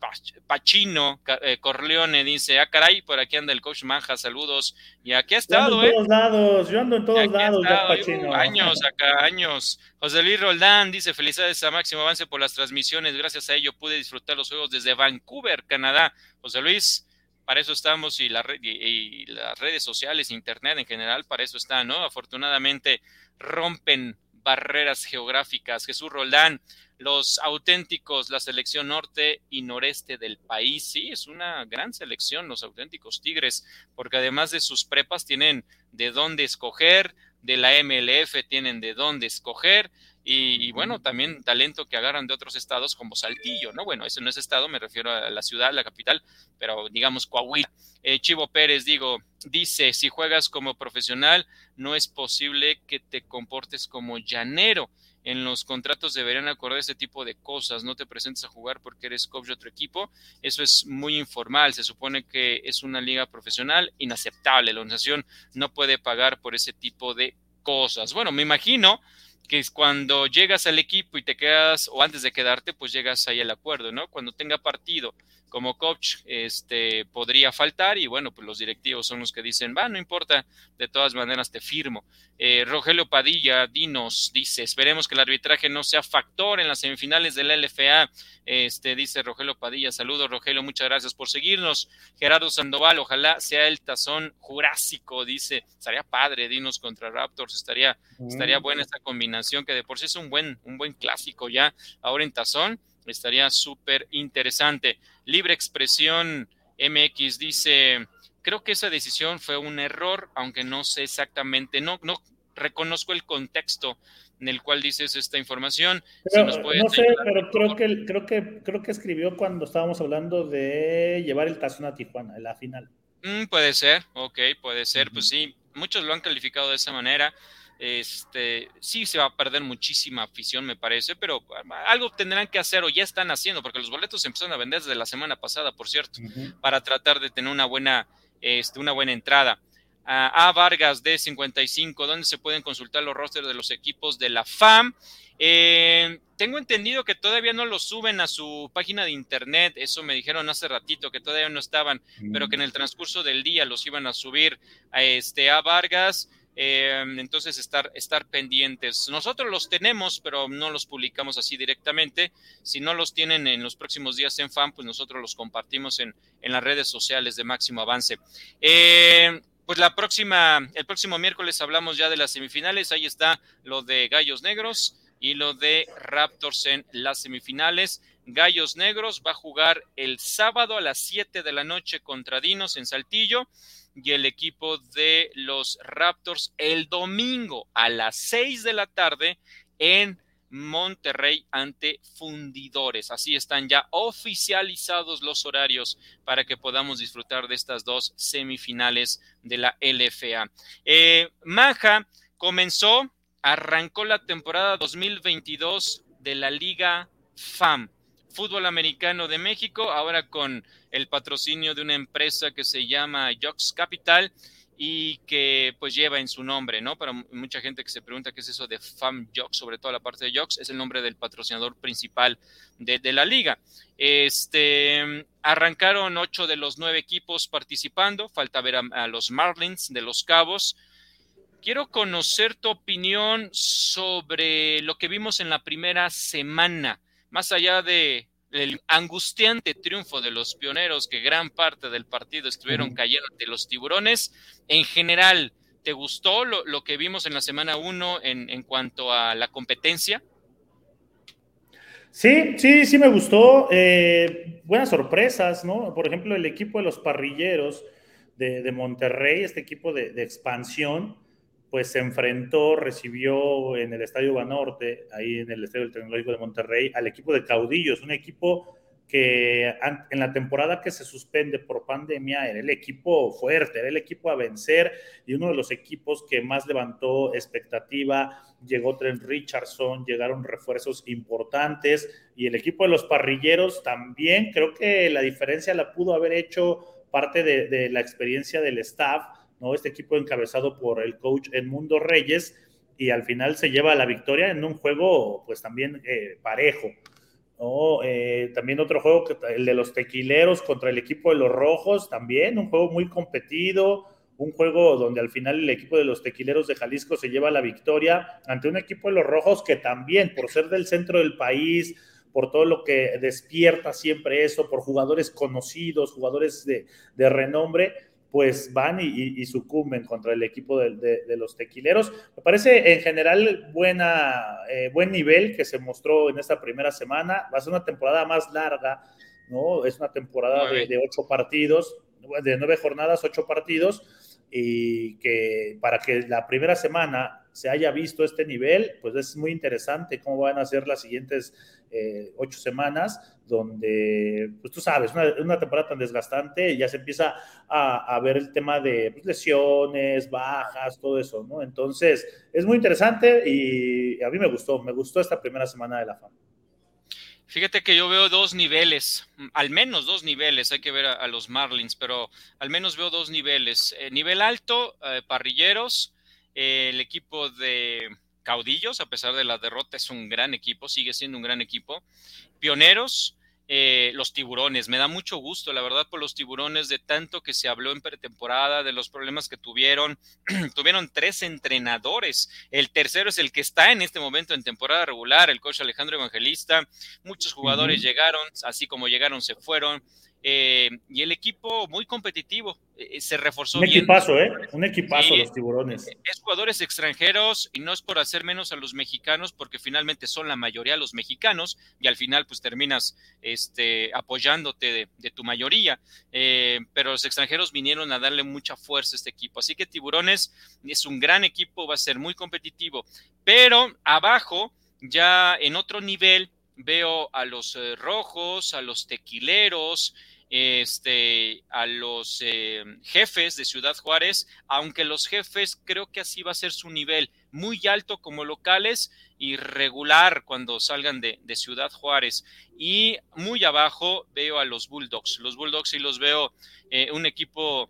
Pachino eh, Corleone dice, ah, caray, por aquí anda el coach Manja, saludos. Y aquí ha estado, yo ando en todos lados, yo ando en todos lados, Jack Pachino. Uh, años acá, años. José Luis Roldán dice, felicidades a Máximo Avance por las transmisiones, gracias a ello pude disfrutar los juegos desde Vancouver, Canadá. José Luis, para eso estamos y, la, y, las redes sociales, internet en general, para eso está, ¿no? Afortunadamente rompen barreras geográficas. Jesús Roldán, los auténticos, la selección norte y noreste del país, sí, es una gran selección, los auténticos Tigres, porque además de sus prepas tienen de dónde escoger, de la MLF tienen de dónde escoger, y, bueno, también talento que agarran de otros estados como Saltillo, ¿no? Bueno, ese no es estado, me refiero a la ciudad, la capital, pero digamos Coahuila. Eh, Chivo Pérez, digo, dice, si juegas como profesional, no es posible que te comportes como llanero. En los contratos deberían acordar ese tipo de cosas. No te presentes a jugar porque eres coach de otro equipo. Eso es muy informal. Se supone que es una liga profesional inaceptable. La organización no puede pagar por ese tipo de cosas. Bueno, me imagino que es cuando llegas al equipo y te quedas, o antes de quedarte, pues llegas ahí al acuerdo, ¿no? Cuando tenga partido como coach, este, podría faltar y bueno, pues los directivos son los que dicen, va, no importa, de todas maneras te firmo. Eh, Rogelio Padilla, Dinos, dice, esperemos que el arbitraje no sea factor en las semifinales del LFA, este, dice Rogelio Padilla, saludos Rogelio, muchas gracias por seguirnos. Gerardo Sandoval, ojalá sea el tazón jurásico, dice, estaría padre, Dinos contra Raptors, estaría, estaría mm. buena esta combinación que de por sí es un buen, un buen clásico ya, ahora en tazón Estaría súper interesante. Libre Expresión MX dice, creo que esa decisión fue un error, aunque no sé exactamente, no, no reconozco el contexto en el cual dices esta información. no sé, pero creo que, creo, que, creo que escribió cuando estábamos hablando de llevar el tazón a Tijuana, en la final. Mm, puede ser, ok, puede ser, pues sí, muchos lo han calificado de esa manera. Este, sí se va a perder muchísima afición, me parece, pero algo tendrán que hacer o ya están haciendo, porque los boletos se empezaron a vender desde la semana pasada, por cierto, para tratar de tener una buena, este, una buena entrada. a Vargas de 55, donde se pueden consultar los rosters de los equipos de la FAM. Eh, tengo entendido que todavía no los suben a su página de internet, eso me dijeron hace ratito que todavía no estaban, pero que en el transcurso del día los iban a subir a este a Vargas. Em, entonces, estar, estar pendientes. Nosotros los tenemos, pero no los publicamos así directamente. Si no los tienen en los próximos días en fan, pues nosotros los compartimos en, en las redes sociales de Máximo Avance. Em, pues la próxima, el próximo miércoles hablamos ya de las semifinales. Ahí está lo de Gallos Negros y lo de Raptors en las semifinales. Gallos Negros va a jugar el sábado a las 7 de la noche contra Dinos en Saltillo y el equipo de los Raptors el domingo a las 6 de la tarde en Monterrey ante Fundidores. Así están ya oficializados los horarios para que podamos disfrutar de estas dos semifinales de la LFA. Eh, Maja comenzó, arrancó la temporada 2022 de la Liga FAM fútbol americano de México, ahora con el patrocinio de una empresa que se llama Jox Capital y que pues lleva en su nombre, ¿no? Para mucha gente que se pregunta qué es eso de Fam Jox, sobre todo la parte de Jox, es el nombre del patrocinador principal de, de, la liga. Este, arrancaron ocho de los nueve equipos participando, falta ver a los Marlins de los Cabos. Quiero conocer tu opinión sobre lo que vimos en la primera semana más allá de el angustiante triunfo de los pioneros que gran parte del partido estuvieron cayendo ante los tiburones, en general, ¿te gustó lo, que vimos en la semana 1 en, cuanto a la competencia? Sí, sí, sí me gustó. Eh, buenas sorpresas, ¿no? Por ejemplo, el equipo de los parrilleros de, Monterrey, este equipo de expansión, pues se enfrentó, recibió en el Estadio Banorte, ahí en el Estadio Tecnológico de Monterrey, al equipo de Caudillos, un equipo que en la temporada que se suspende por pandemia era el equipo fuerte, era el equipo a vencer y uno de los equipos que más levantó expectativa. Llegó Trent Richardson, llegaron refuerzos importantes y el equipo de los parrilleros también, creo que la diferencia la pudo haber hecho parte de, de la experiencia del staff ¿no? Este equipo encabezado por el coach Edmundo Reyes y al final se lleva la victoria en un juego pues también eh, parejo. Eh, también otro juego, el de los tequileros contra el equipo de los rojos, también un juego muy competido, un juego donde al final el equipo de los tequileros de Jalisco se lleva la victoria ante un equipo de los rojos que también, por ser del centro del país, por todo lo que despierta siempre eso, por jugadores conocidos, jugadores de, de renombre, pues van y, sucumben contra el equipo de, los tequileros. Me parece en general buena, eh, buen nivel que se mostró en esta primera semana. Va a ser una temporada más larga, ¿no? Es una temporada de, ocho partidos, de nueve jornadas, ocho partidos, y que para que la primera semana se haya visto este nivel, pues es muy interesante cómo van a ser las siguientes eh, ocho semanas, donde, pues tú sabes, una, temporada tan desgastante, ya se empieza a, ver el tema de pues, lesiones, bajas, todo eso, ¿no? Entonces, es muy interesante y a mí me gustó, me gustó esta primera semana de la fama. Fíjate que yo veo dos niveles, al menos dos niveles, hay que ver a, los Marlins, pero al menos veo dos niveles. Eh, nivel alto, eh, parrilleros, el equipo de Caudillos, a pesar de la derrota, es un gran equipo, sigue siendo un gran equipo. Pioneros, eh, los tiburones. Me da mucho gusto, la verdad, por los tiburones, de tanto que se habló en pretemporada, de los problemas que tuvieron. [CLEARS THROAT] tuvieron tres entrenadores. El tercero es el que está en este momento en temporada regular, el coach Alejandro Evangelista. Muchos jugadores llegaron, así como llegaron, se fueron. Eh, y el equipo muy competitivo, eh, se reforzó un bien. Equipazo, ¿eh? Un equipazo, los tiburones. Es jugadores extranjeros y no es por hacer menos a los mexicanos, porque finalmente son la mayoría los mexicanos y al final pues terminas este, apoyándote de, tu mayoría. Eh, pero los extranjeros vinieron a darle mucha fuerza a este equipo. Así que Tiburones es un gran equipo, va a ser muy competitivo. Pero abajo, ya en otro nivel, veo a los rojos, a los tequileros, este, a los eh, jefes de Ciudad Juárez, aunque los jefes creo que así va a ser su nivel, muy alto como locales y regular cuando salgan de, Ciudad Juárez. Y muy abajo veo a los Bulldogs. Los Bulldogs sí los veo eh, un equipo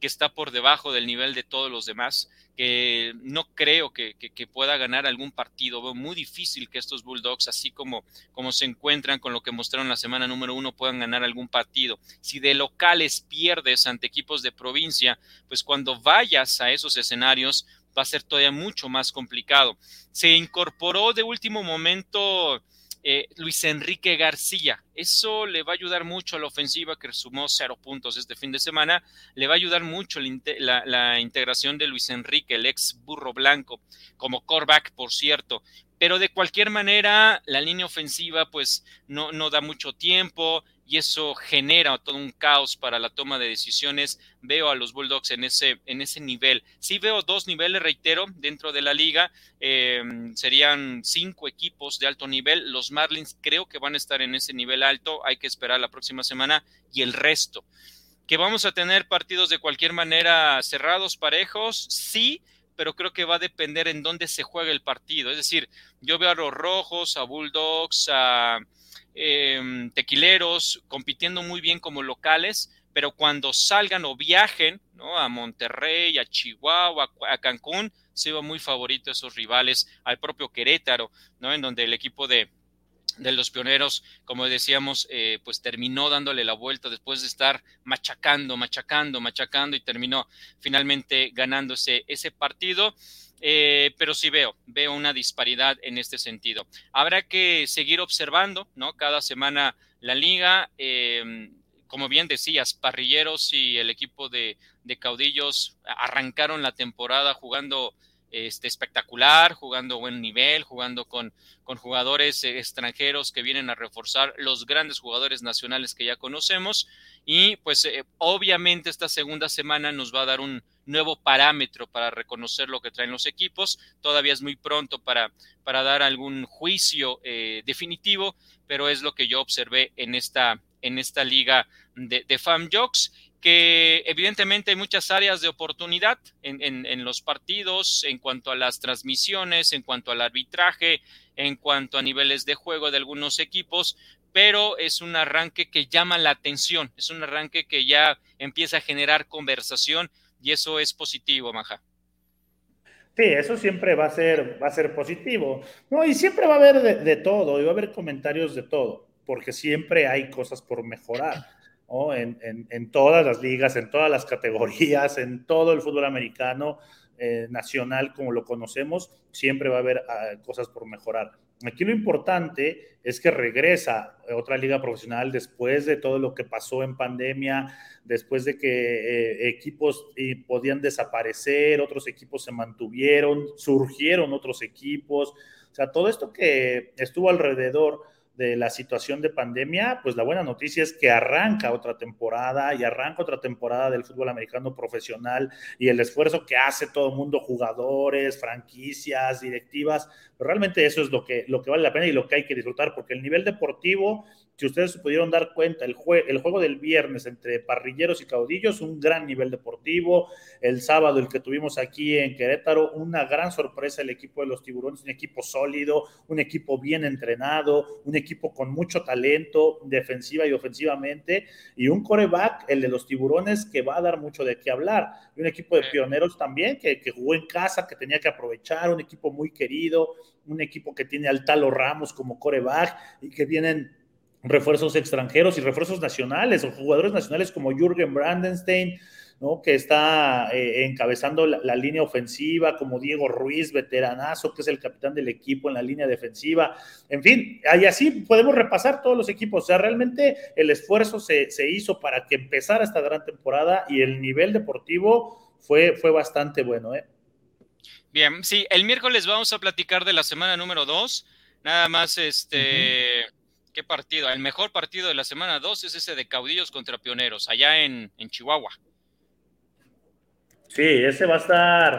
que está por debajo del nivel de todos los demás que no creo que, pueda ganar algún partido. Veo muy difícil que estos Bulldogs, así como, como se encuentran con lo que mostraron la semana número uno, puedan ganar algún partido. Si de locales pierdes ante equipos de provincia, pues cuando vayas a esos escenarios va a ser todavía mucho más complicado. Se incorporó de último momento eh, Luis Enrique García. Eso le va a ayudar mucho a la ofensiva que sumó cero puntos este fin de semana. Le va a ayudar mucho la, integración de Luis Enrique, el ex burro blanco, como coreback, por cierto pero de cualquier manera la línea ofensiva pues no, no, da mucho tiempo y eso genera todo un caos para la toma de decisiones. Veo a los Bulldogs en ese, en ese nivel. Sí veo dos niveles, reitero, dentro de la liga. Em, serían cinco equipos de alto nivel. Los Marlins creo que van a estar en ese nivel alto. Hay que esperar la próxima semana y el resto. Que vamos a tener partidos de cualquier manera cerrados, parejos, sí, pero creo que va a depender en dónde se juegue el partido. Es decir, yo veo a los rojos, a Bulldogs, a Em, tequileros compitiendo muy bien como locales, pero cuando salgan o viajen ¿no? a Monterrey, a Chihuahua, a Cancún, se va muy favorito a esos rivales, al propio Querétaro, ¿no? en donde el equipo de, los pioneros, como decíamos, eh, pues terminó dándole la vuelta después de estar machacando, machacando, machacando y terminó finalmente ganando ese partido. Eh, pero sí veo, veo una disparidad en este sentido. Habrá que seguir observando, ¿no? Cada semana la liga, em, como bien decías, Parrilleros y el equipo de, de Caudillos arrancaron la temporada jugando este, espectacular, jugando buen nivel, jugando con, con jugadores eh, extranjeros que vienen a reforzar los grandes jugadores nacionales que ya conocemos. Y pues eh, obviamente esta segunda semana nos va a dar un nuevo parámetro para reconocer lo que traen los equipos. Todavía es muy pronto para, para dar algún juicio eh, definitivo, pero es lo que yo observé en esta, en esta liga de, de FAMJOX que evidentemente hay muchas áreas de oportunidad en, los partidos, en cuanto a las transmisiones, en cuanto al arbitraje, en cuanto a niveles de juego de algunos equipos, pero es un arranque que llama la atención, es un arranque que ya empieza a generar conversación y eso es positivo, Maja. Sí, eso siempre va a ser, va a ser positivo. No, y siempre va a haber de, de todo, y va a haber comentarios de todo, porque siempre hay cosas por mejorar en, todas las ligas, en todas las categorías, en todo el fútbol americano eh, nacional como lo conocemos, siempre va a haber ah, cosas por mejorar. Aquí lo importante es que regresa otra liga profesional después de todo lo que pasó en pandemia, después de que eh, equipos eh, podían desaparecer, otros equipos se mantuvieron, surgieron otros equipos, o sea, todo esto que estuvo alrededor de la situación de pandemia, pues la buena noticia es que arranca otra temporada y arranca otra temporada del fútbol americano profesional y el esfuerzo que hace todo el mundo, jugadores, franquicias, directivas, pues realmente eso es lo que, lo que vale la pena y lo que hay que disfrutar, porque el nivel deportivo si ustedes se pudieron dar cuenta, el, el, juego del viernes entre parrilleros y caudillos, un gran nivel deportivo. El sábado, el que tuvimos aquí en Querétaro, una gran sorpresa el equipo de los tiburones, un equipo sólido, un equipo bien entrenado, un equipo con mucho talento defensiva y ofensivamente, y un coreback, el de los tiburones, que va a dar mucho de qué hablar. Y un equipo de pioneros también, que, que jugó en casa, que tenía que aprovechar, un equipo muy querido, un equipo que tiene al Talo Ramos como coreback y que vienen refuerzos extranjeros y refuerzos nacionales o jugadores nacionales como Jürgen Brandenstein, ¿no? que está eh, encabezando la, línea ofensiva, como Diego Ruiz, veteranazo, que es el capitán del equipo en la línea defensiva. En fin, y así podemos repasar todos los equipos. O sea, realmente el esfuerzo se, se hizo para que empezara esta gran temporada y el nivel deportivo fue, fue bastante bueno. ¿eh? Bien, sí, el miércoles vamos a platicar de la semana número 2. Nada más, este... ¿Qué partido? El mejor partido de la semana 2 es ese de Caudillos contra Pioneros, allá en, Chihuahua. Sí, ese va a estar,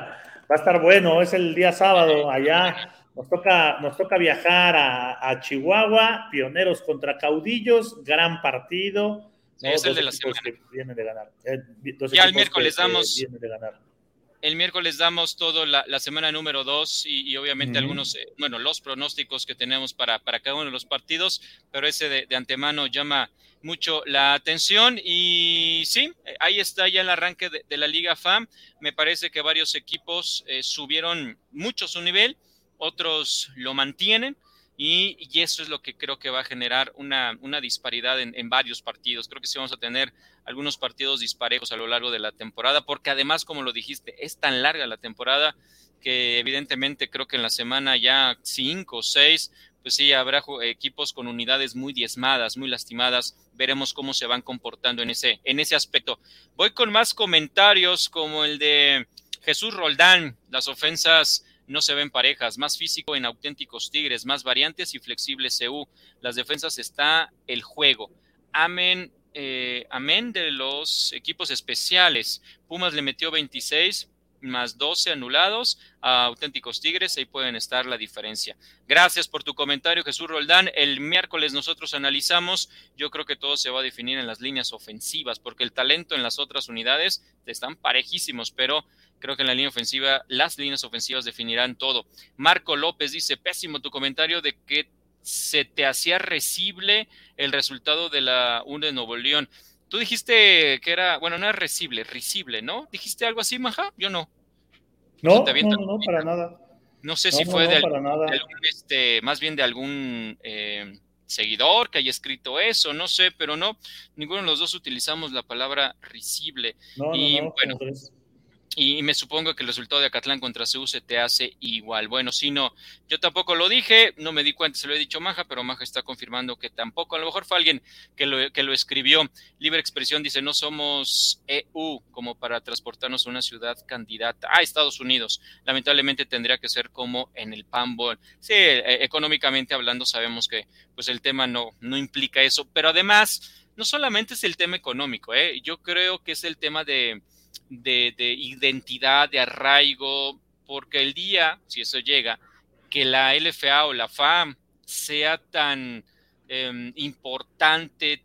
va a estar bueno, es el día sábado, allá nos toca, nos toca viajar a, Chihuahua, Pioneros contra Caudillos, gran partido. es el de la semana. de ganar. Eh, ya el miércoles damos. De ganar el miércoles damos todo la, semana número dos y, obviamente algunos, eh, bueno, los pronósticos que tenemos para, para, cada uno de los partidos, pero ese de, antemano llama mucho la atención y sí, ahí está ya el arranque de, la Liga FAM. Me parece que varios equipos eh, subieron mucho su nivel, otros lo mantienen. Y, eso es lo que creo que va a generar una, una disparidad en, en, varios partidos. Creo que sí vamos a tener algunos partidos disparejos a lo largo de la temporada, porque además, como lo dijiste, es tan larga la temporada que evidentemente creo que en la semana ya cinco o seis, pues sí, habrá equipos con unidades muy diezmadas, muy lastimadas. Veremos cómo se van comportando en ese, en ese aspecto. Voy con más comentarios como el de Jesús Roldán, las ofensas no se ven parejas, más físico en auténticos Tigres, más variantes y flexibles CU. Las defensas está el juego. Amén, eh, amén de los equipos especiales. Pumas le metió 26 más 12 anulados a auténticos Tigres, ahí pueden estar la diferencia. Gracias por tu comentario, Jesús Roldán. El miércoles nosotros analizamos, yo creo que todo se va a definir en las líneas ofensivas, porque el talento en las otras unidades están parejísimos, pero Creo que en la línea ofensiva, las líneas ofensivas definirán todo. Marco López dice, pésimo tu comentario de que se te hacía recible el resultado de la UNE de Nuevo León. Tú dijiste que era, bueno, no era recible, risible, ¿no? ¿Dijiste algo así, Maja? Yo no. No, no, no, para nada. No sé si fue de, algún, este, más bien de algún eh, seguidor que haya escrito eso, no sé, pero no, ninguno de los dos utilizamos la palabra risible. y bueno, y me supongo que el resultado de Acatlán contra Seúl se te hace igual. Bueno, si no, yo tampoco lo dije, no me di cuenta, se lo he dicho Maja, pero Maja está confirmando que tampoco. A lo mejor fue alguien que lo, que lo escribió. Libre Expresión dice, no somos EU como para transportarnos a una ciudad candidata a Estados Unidos. Lamentablemente tendría que ser como en el Panball. Sí, e, económicamente hablando sabemos que pues el tema no, no implica eso, pero además no solamente es el tema económico, ¿eh? yo creo que es el tema de de, identidad, de arraigo, porque el día, si eso llega, que la LFA o la FAM sea tan em, importante,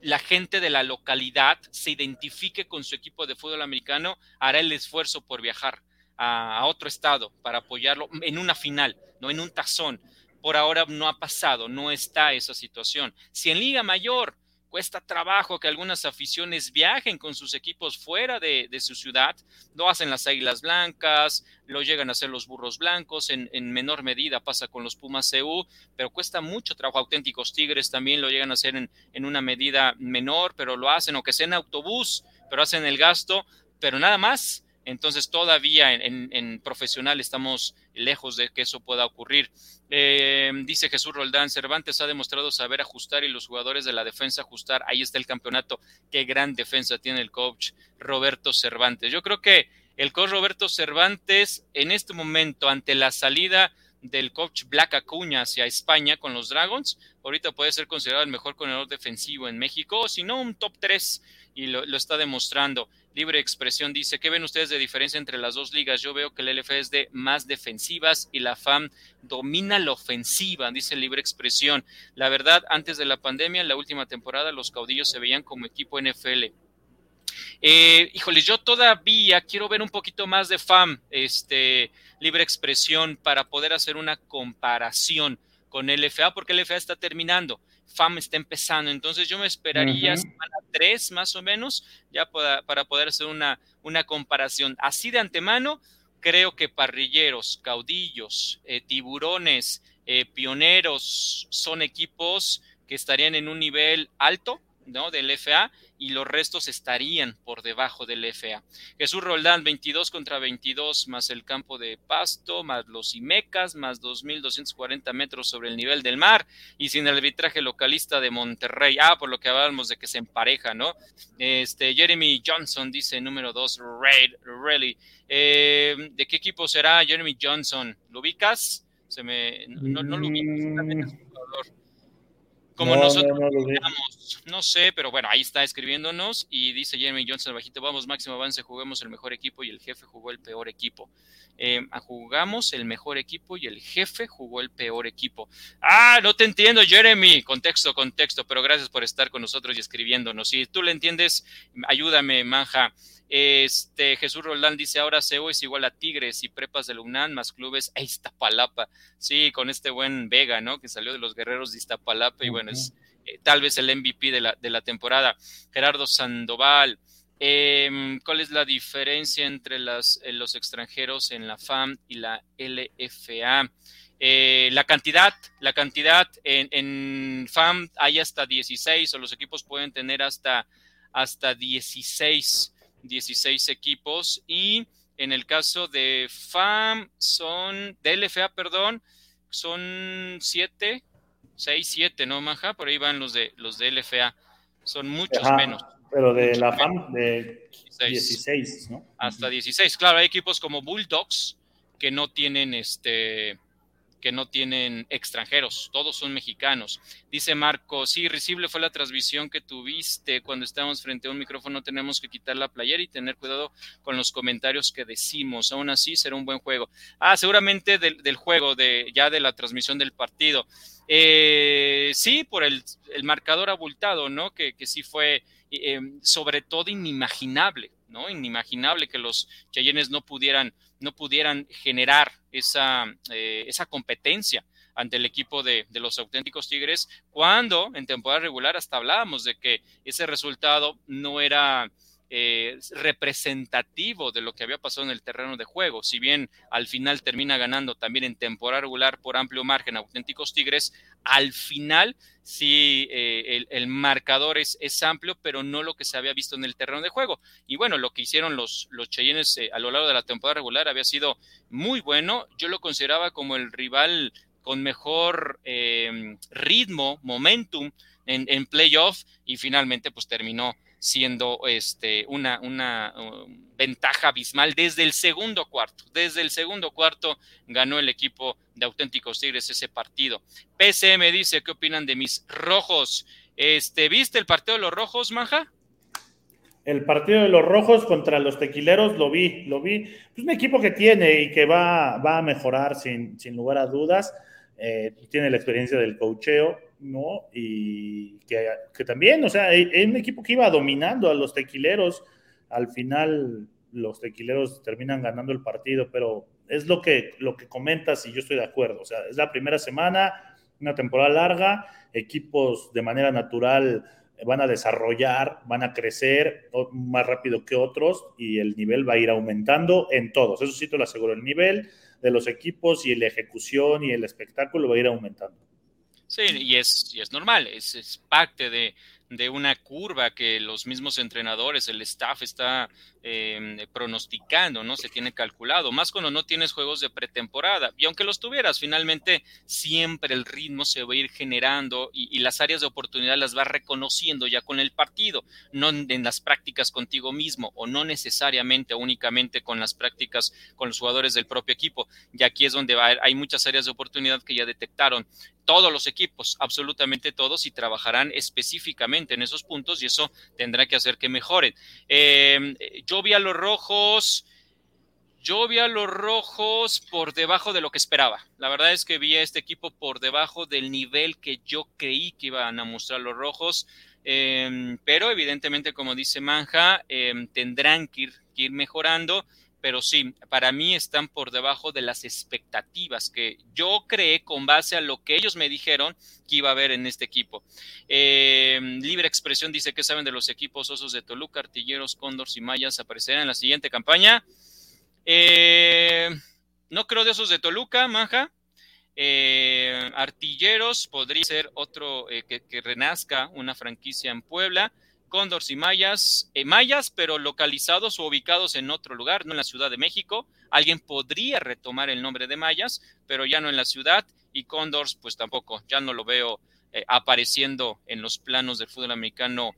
la gente de la localidad se identifique con su equipo de fútbol americano, hará el esfuerzo por viajar a, a, otro estado para apoyarlo en una final, no en un tazón. Por ahora no ha pasado, no está esa situación. Si en Liga Mayor cuesta trabajo que algunas aficiones viajen con sus equipos fuera de, su ciudad. Lo hacen las Águilas Blancas, lo llegan a hacer los Burros Blancos, en, menor medida pasa con los Pumas CU, pero cuesta mucho trabajo. Auténticos Tigres también lo llegan a hacer en, en una medida menor, pero lo hacen, o que sea en autobús, pero hacen el gasto, pero nada más entonces todavía en, profesional estamos lejos de que eso pueda ocurrir. Eh, dice Jesús Roldán, Cervantes ha demostrado saber ajustar y los jugadores de la defensa ajustar. Ahí está el campeonato. Qué gran defensa tiene el coach Roberto Cervantes. Yo creo que el coach Roberto Cervantes en este momento ante la salida del coach Black Acuña hacia España con los Dragons, ahorita puede ser considerado el mejor corredor defensivo en México, si no un top 3 y lo, está demostrando. Libre Expresión dice, ¿qué ven ustedes de diferencia entre las dos ligas? Yo veo que el LFA es de más defensivas y la FAM domina la ofensiva, dice Libre Expresión. La verdad, antes de la pandemia, en la última temporada, los caudillos se veían como equipo NFL. Eh, híjole, yo todavía quiero ver un poquito más de FAM, este, Libre Expresión, para poder hacer una comparación con LFA, porque LFA está terminando. FAM está empezando. Entonces yo me esperaría semana 3 más o menos ya para, poder hacer una, una comparación. Así de antemano, creo que parrilleros, caudillos, eh, tiburones, eh, pioneros son equipos que estarían en un nivel alto ¿no? del FA y los restos estarían por debajo del FA. Jesús Roldán, 22 contra 22, más el campo de pasto, más los IMECAS, más 2.240 metros sobre el nivel del mar y sin el arbitraje localista de Monterrey. Ah, por lo que hablábamos de que se empareja, ¿no? Este, Jeremy Johnson dice número 2, Raid Rally. Eh, ¿De qué equipo será Jeremy Johnson? ¿Lo ubicas? Se me, no, no, lo ubicas. Como nosotros no, sé, pero bueno, ahí está escribiéndonos y dice Jeremy Johnson bajito, vamos, máximo avance, juguemos el mejor equipo y el jefe jugó el peor equipo. Eh, jugamos el mejor equipo y el jefe jugó el peor equipo. Ah, no te entiendo, Jeremy. Contexto, contexto, pero gracias por estar con nosotros y escribiéndonos. Si tú le entiendes, ayúdame, manja. Este Jesús Roldán dice ahora SEO es igual a Tigres y prepas de UNAM más clubes a Iztapalapa. Sí, con este buen Vega, ¿no? Que salió de los guerreros de Iztapalapa y bueno, es eh, tal vez el MVP de la, de la temporada. Gerardo Sandoval. Em, ¿Cuál es la diferencia entre las, eh, los extranjeros en la FAM y la LFA? Eh, la cantidad, la cantidad en, en, FAM hay hasta 16 o los equipos pueden tener hasta, hasta 16. 16 equipos y en el caso de FAM son, de LFA, perdón, son 7, 6, 7, ¿no, Maja? Por ahí van los de, los de LFA, son muchos menos. Pero de la FAM de 16. ¿no? Hasta 16, claro, hay equipos como Bulldogs que no tienen este que no tienen extranjeros, todos son mexicanos. Dice Marco, sí, risible fue la transmisión que tuviste cuando estábamos frente a un micrófono, tenemos que quitar la playera y tener cuidado con los comentarios que decimos. Aún así, será un buen juego. Ah, seguramente del, juego, de, ya de la transmisión del partido. Eh, sí, por el, marcador abultado, ¿no? Que, que sí fue eh, sobre todo inimaginable, ¿no? Inimaginable que los Cheyennes no pudieran, no pudieran generar esa, eh, esa competencia ante el equipo de, de, los auténticos Tigres, cuando en temporada regular hasta hablábamos de que ese resultado no era eh, representativo de lo que había pasado en el terreno de juego. Si bien al final termina ganando también en temporada regular por amplio margen auténticos Tigres, al final sí eh, el, marcador es, amplio, pero no lo que se había visto en el terreno de juego. Y bueno, lo que hicieron los, los Cheyennes eh, a lo largo de la temporada regular había sido muy bueno. Yo lo consideraba como el rival con mejor ritmo, momentum en, en playoff y finalmente pues terminó siendo este, una, una um, ventaja abismal desde el segundo cuarto. Desde el segundo cuarto ganó el equipo de auténticos Tigres ese partido. PCM dice, ¿qué opinan de mis rojos? Este, ¿Viste el partido de los rojos, Manja? El partido de los rojos contra los tequileros lo vi, lo vi. Es un equipo que tiene y que va, va a mejorar sin, sin lugar a dudas. Eh, tiene la experiencia del cocheo, ¿no? Y que, también, o sea, es un equipo que iba dominando a los tequileros. Al final, los tequileros terminan ganando el partido, pero es lo que, lo que comentas y yo estoy de acuerdo. O sea, es la primera semana, una temporada larga, equipos de manera natural van a desarrollar, van a crecer más rápido que otros y el nivel va a ir aumentando en todos. Eso sí te lo aseguro, el nivel de los equipos y la ejecución y el espectáculo va a ir aumentando. Sí, y es, y es normal, es, es parte de, de una curva que los mismos entrenadores, el staff está em, pronosticando, ¿no? Se tiene calculado, más cuando no tienes juegos de pretemporada. Y aunque los tuvieras, finalmente siempre el ritmo se va a ir generando y, las áreas de oportunidad las vas reconociendo ya con el partido, no en las prácticas contigo mismo o no necesariamente únicamente con las prácticas con los jugadores del propio equipo. Y aquí es donde va, hay muchas áreas de oportunidad que ya detectaron todos los equipos, absolutamente todos, y trabajarán específicamente en esos puntos y eso tendrá que hacer que mejoren. Eh, yo vi a los rojos, yo vi a los rojos por debajo de lo que esperaba. La verdad es que vi a este equipo por debajo del nivel que yo creí que iban a mostrar los rojos. Em, pero evidentemente, como dice Manja, em, tendrán que ir mejorando pero sí, para mí están por debajo de las expectativas que yo creé con base a lo que ellos me dijeron que iba a haber en este equipo. Em, Libre Expresión dice que saben de los equipos Osos de Toluca, Artilleros, Cóndors y Mayas aparecerán en la siguiente campaña. Eh, no creo de esos de Toluca, Manja. Eh, artilleros podría ser otro eh, que, renazca una franquicia en Puebla. Cóndors y Mayas, Mayas, pero localizados o ubicados en otro lugar, no en la Ciudad de México. Alguien podría retomar el nombre de Mayas, pero ya no en la ciudad. Y Cóndors, pues tampoco, ya no lo veo apareciendo en los planos del fútbol americano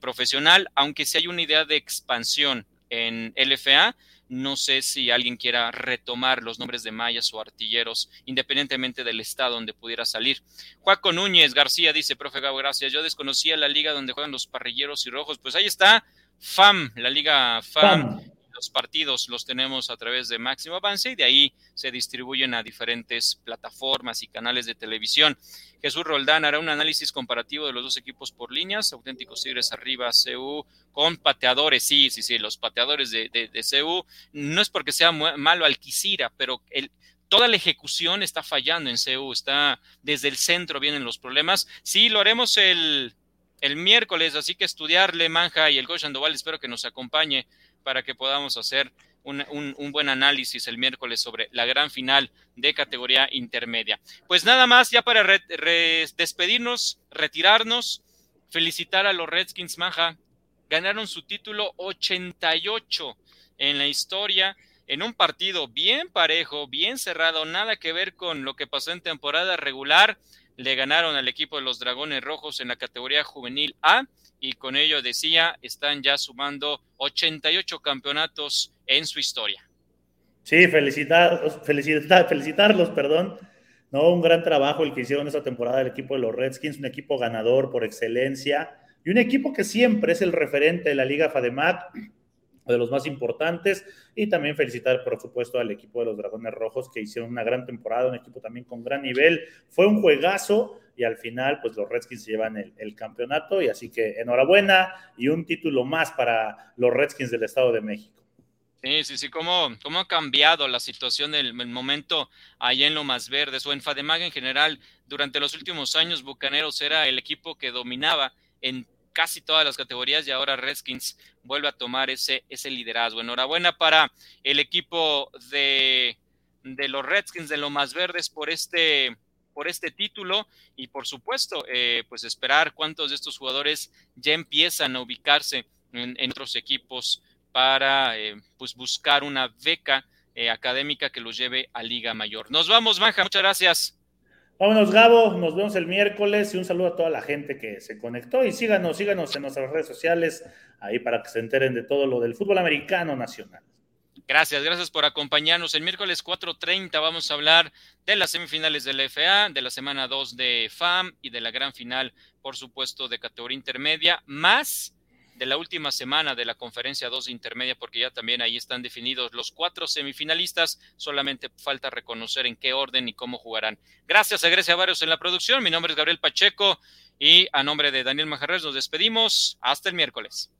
profesional, aunque sí hay una idea de expansión en LFA, no sé si alguien quiera retomar los nombres de mayas o artilleros, independientemente del estado donde pudiera salir. Juaco Núñez García dice, profe Gabo, gracias. Yo desconocía la liga donde juegan los parrilleros y rojos. Pues ahí está, FAM, la liga FAM los partidos los tenemos a través de Máximo Avance y de ahí se distribuyen a diferentes plataformas y canales de televisión. Jesús Roldán hará un análisis comparativo de los dos equipos por líneas, auténticos Tigres arriba, CU, con pateadores, sí, sí, sí, los pateadores de, de, CU, no es porque sea malo Alquicira, pero el, toda la ejecución está fallando en CU, está desde el centro vienen los problemas. Sí, lo haremos el, el miércoles, así que estudiarle Manja y el Coach Andoval, espero que nos acompañe para que podamos hacer un, buen análisis el miércoles sobre la gran final de categoría intermedia. Pues nada más, ya para despedirnos, retirarnos, felicitar a los Redskins Maja. Ganaron su título 88 en la historia, en un partido bien parejo, bien cerrado, nada que ver con lo que pasó en temporada regular le ganaron al equipo de los Dragones Rojos en la categoría juvenil A y con ello decía, están ya sumando 88 campeonatos en su historia. Sí, felicitar, felicitar, felicitarlos, perdón. No, un gran trabajo el que hicieron esta temporada el equipo de los Redskins, un equipo ganador por excelencia y un equipo que siempre es el referente de la Liga FADEMAT de los más importantes. Y también felicitar, por supuesto, al equipo de los Dragones Rojos que hicieron una gran temporada, un equipo también con gran nivel. Fue un juegazo y al final, pues los Redskins llevan el, campeonato. Y así que enhorabuena y un título más para los Redskins del Estado de México. Sí, sí, sí, cómo, cómo ha cambiado la situación del momento allá en lo más verde, o en Fademag en general. Durante los últimos años, Bucaneros era el equipo que dominaba en casi todas las categorías y ahora Redskins vuelve a tomar ese, ese liderazgo. Enhorabuena para el equipo de, de los Redskins de lo más verdes por este por este título y por supuesto eh, pues esperar cuántos de estos jugadores ya empiezan a ubicarse en, otros equipos para eh, pues buscar una beca eh, académica que los lleve a Liga Mayor. Nos vamos, Manja, muchas gracias. Vámonos, Gabo. Nos vemos el miércoles y un saludo a toda la gente que se conectó. Y síganos, síganos en nuestras redes sociales ahí para que se enteren de todo lo del fútbol americano nacional. Gracias, gracias por acompañarnos. El miércoles 4:30 vamos a hablar de las semifinales del FA, de la semana 2 de FAM y de la gran final, por supuesto, de categoría intermedia, más de la última semana de la conferencia 2 intermedia, porque ya también ahí están definidos los cuatro semifinalistas, solamente falta reconocer en qué orden y cómo jugarán. Gracias a Grecia Varios en la producción, mi nombre es Gabriel Pacheco y a nombre de Daniel Majarres nos despedimos, hasta el miércoles.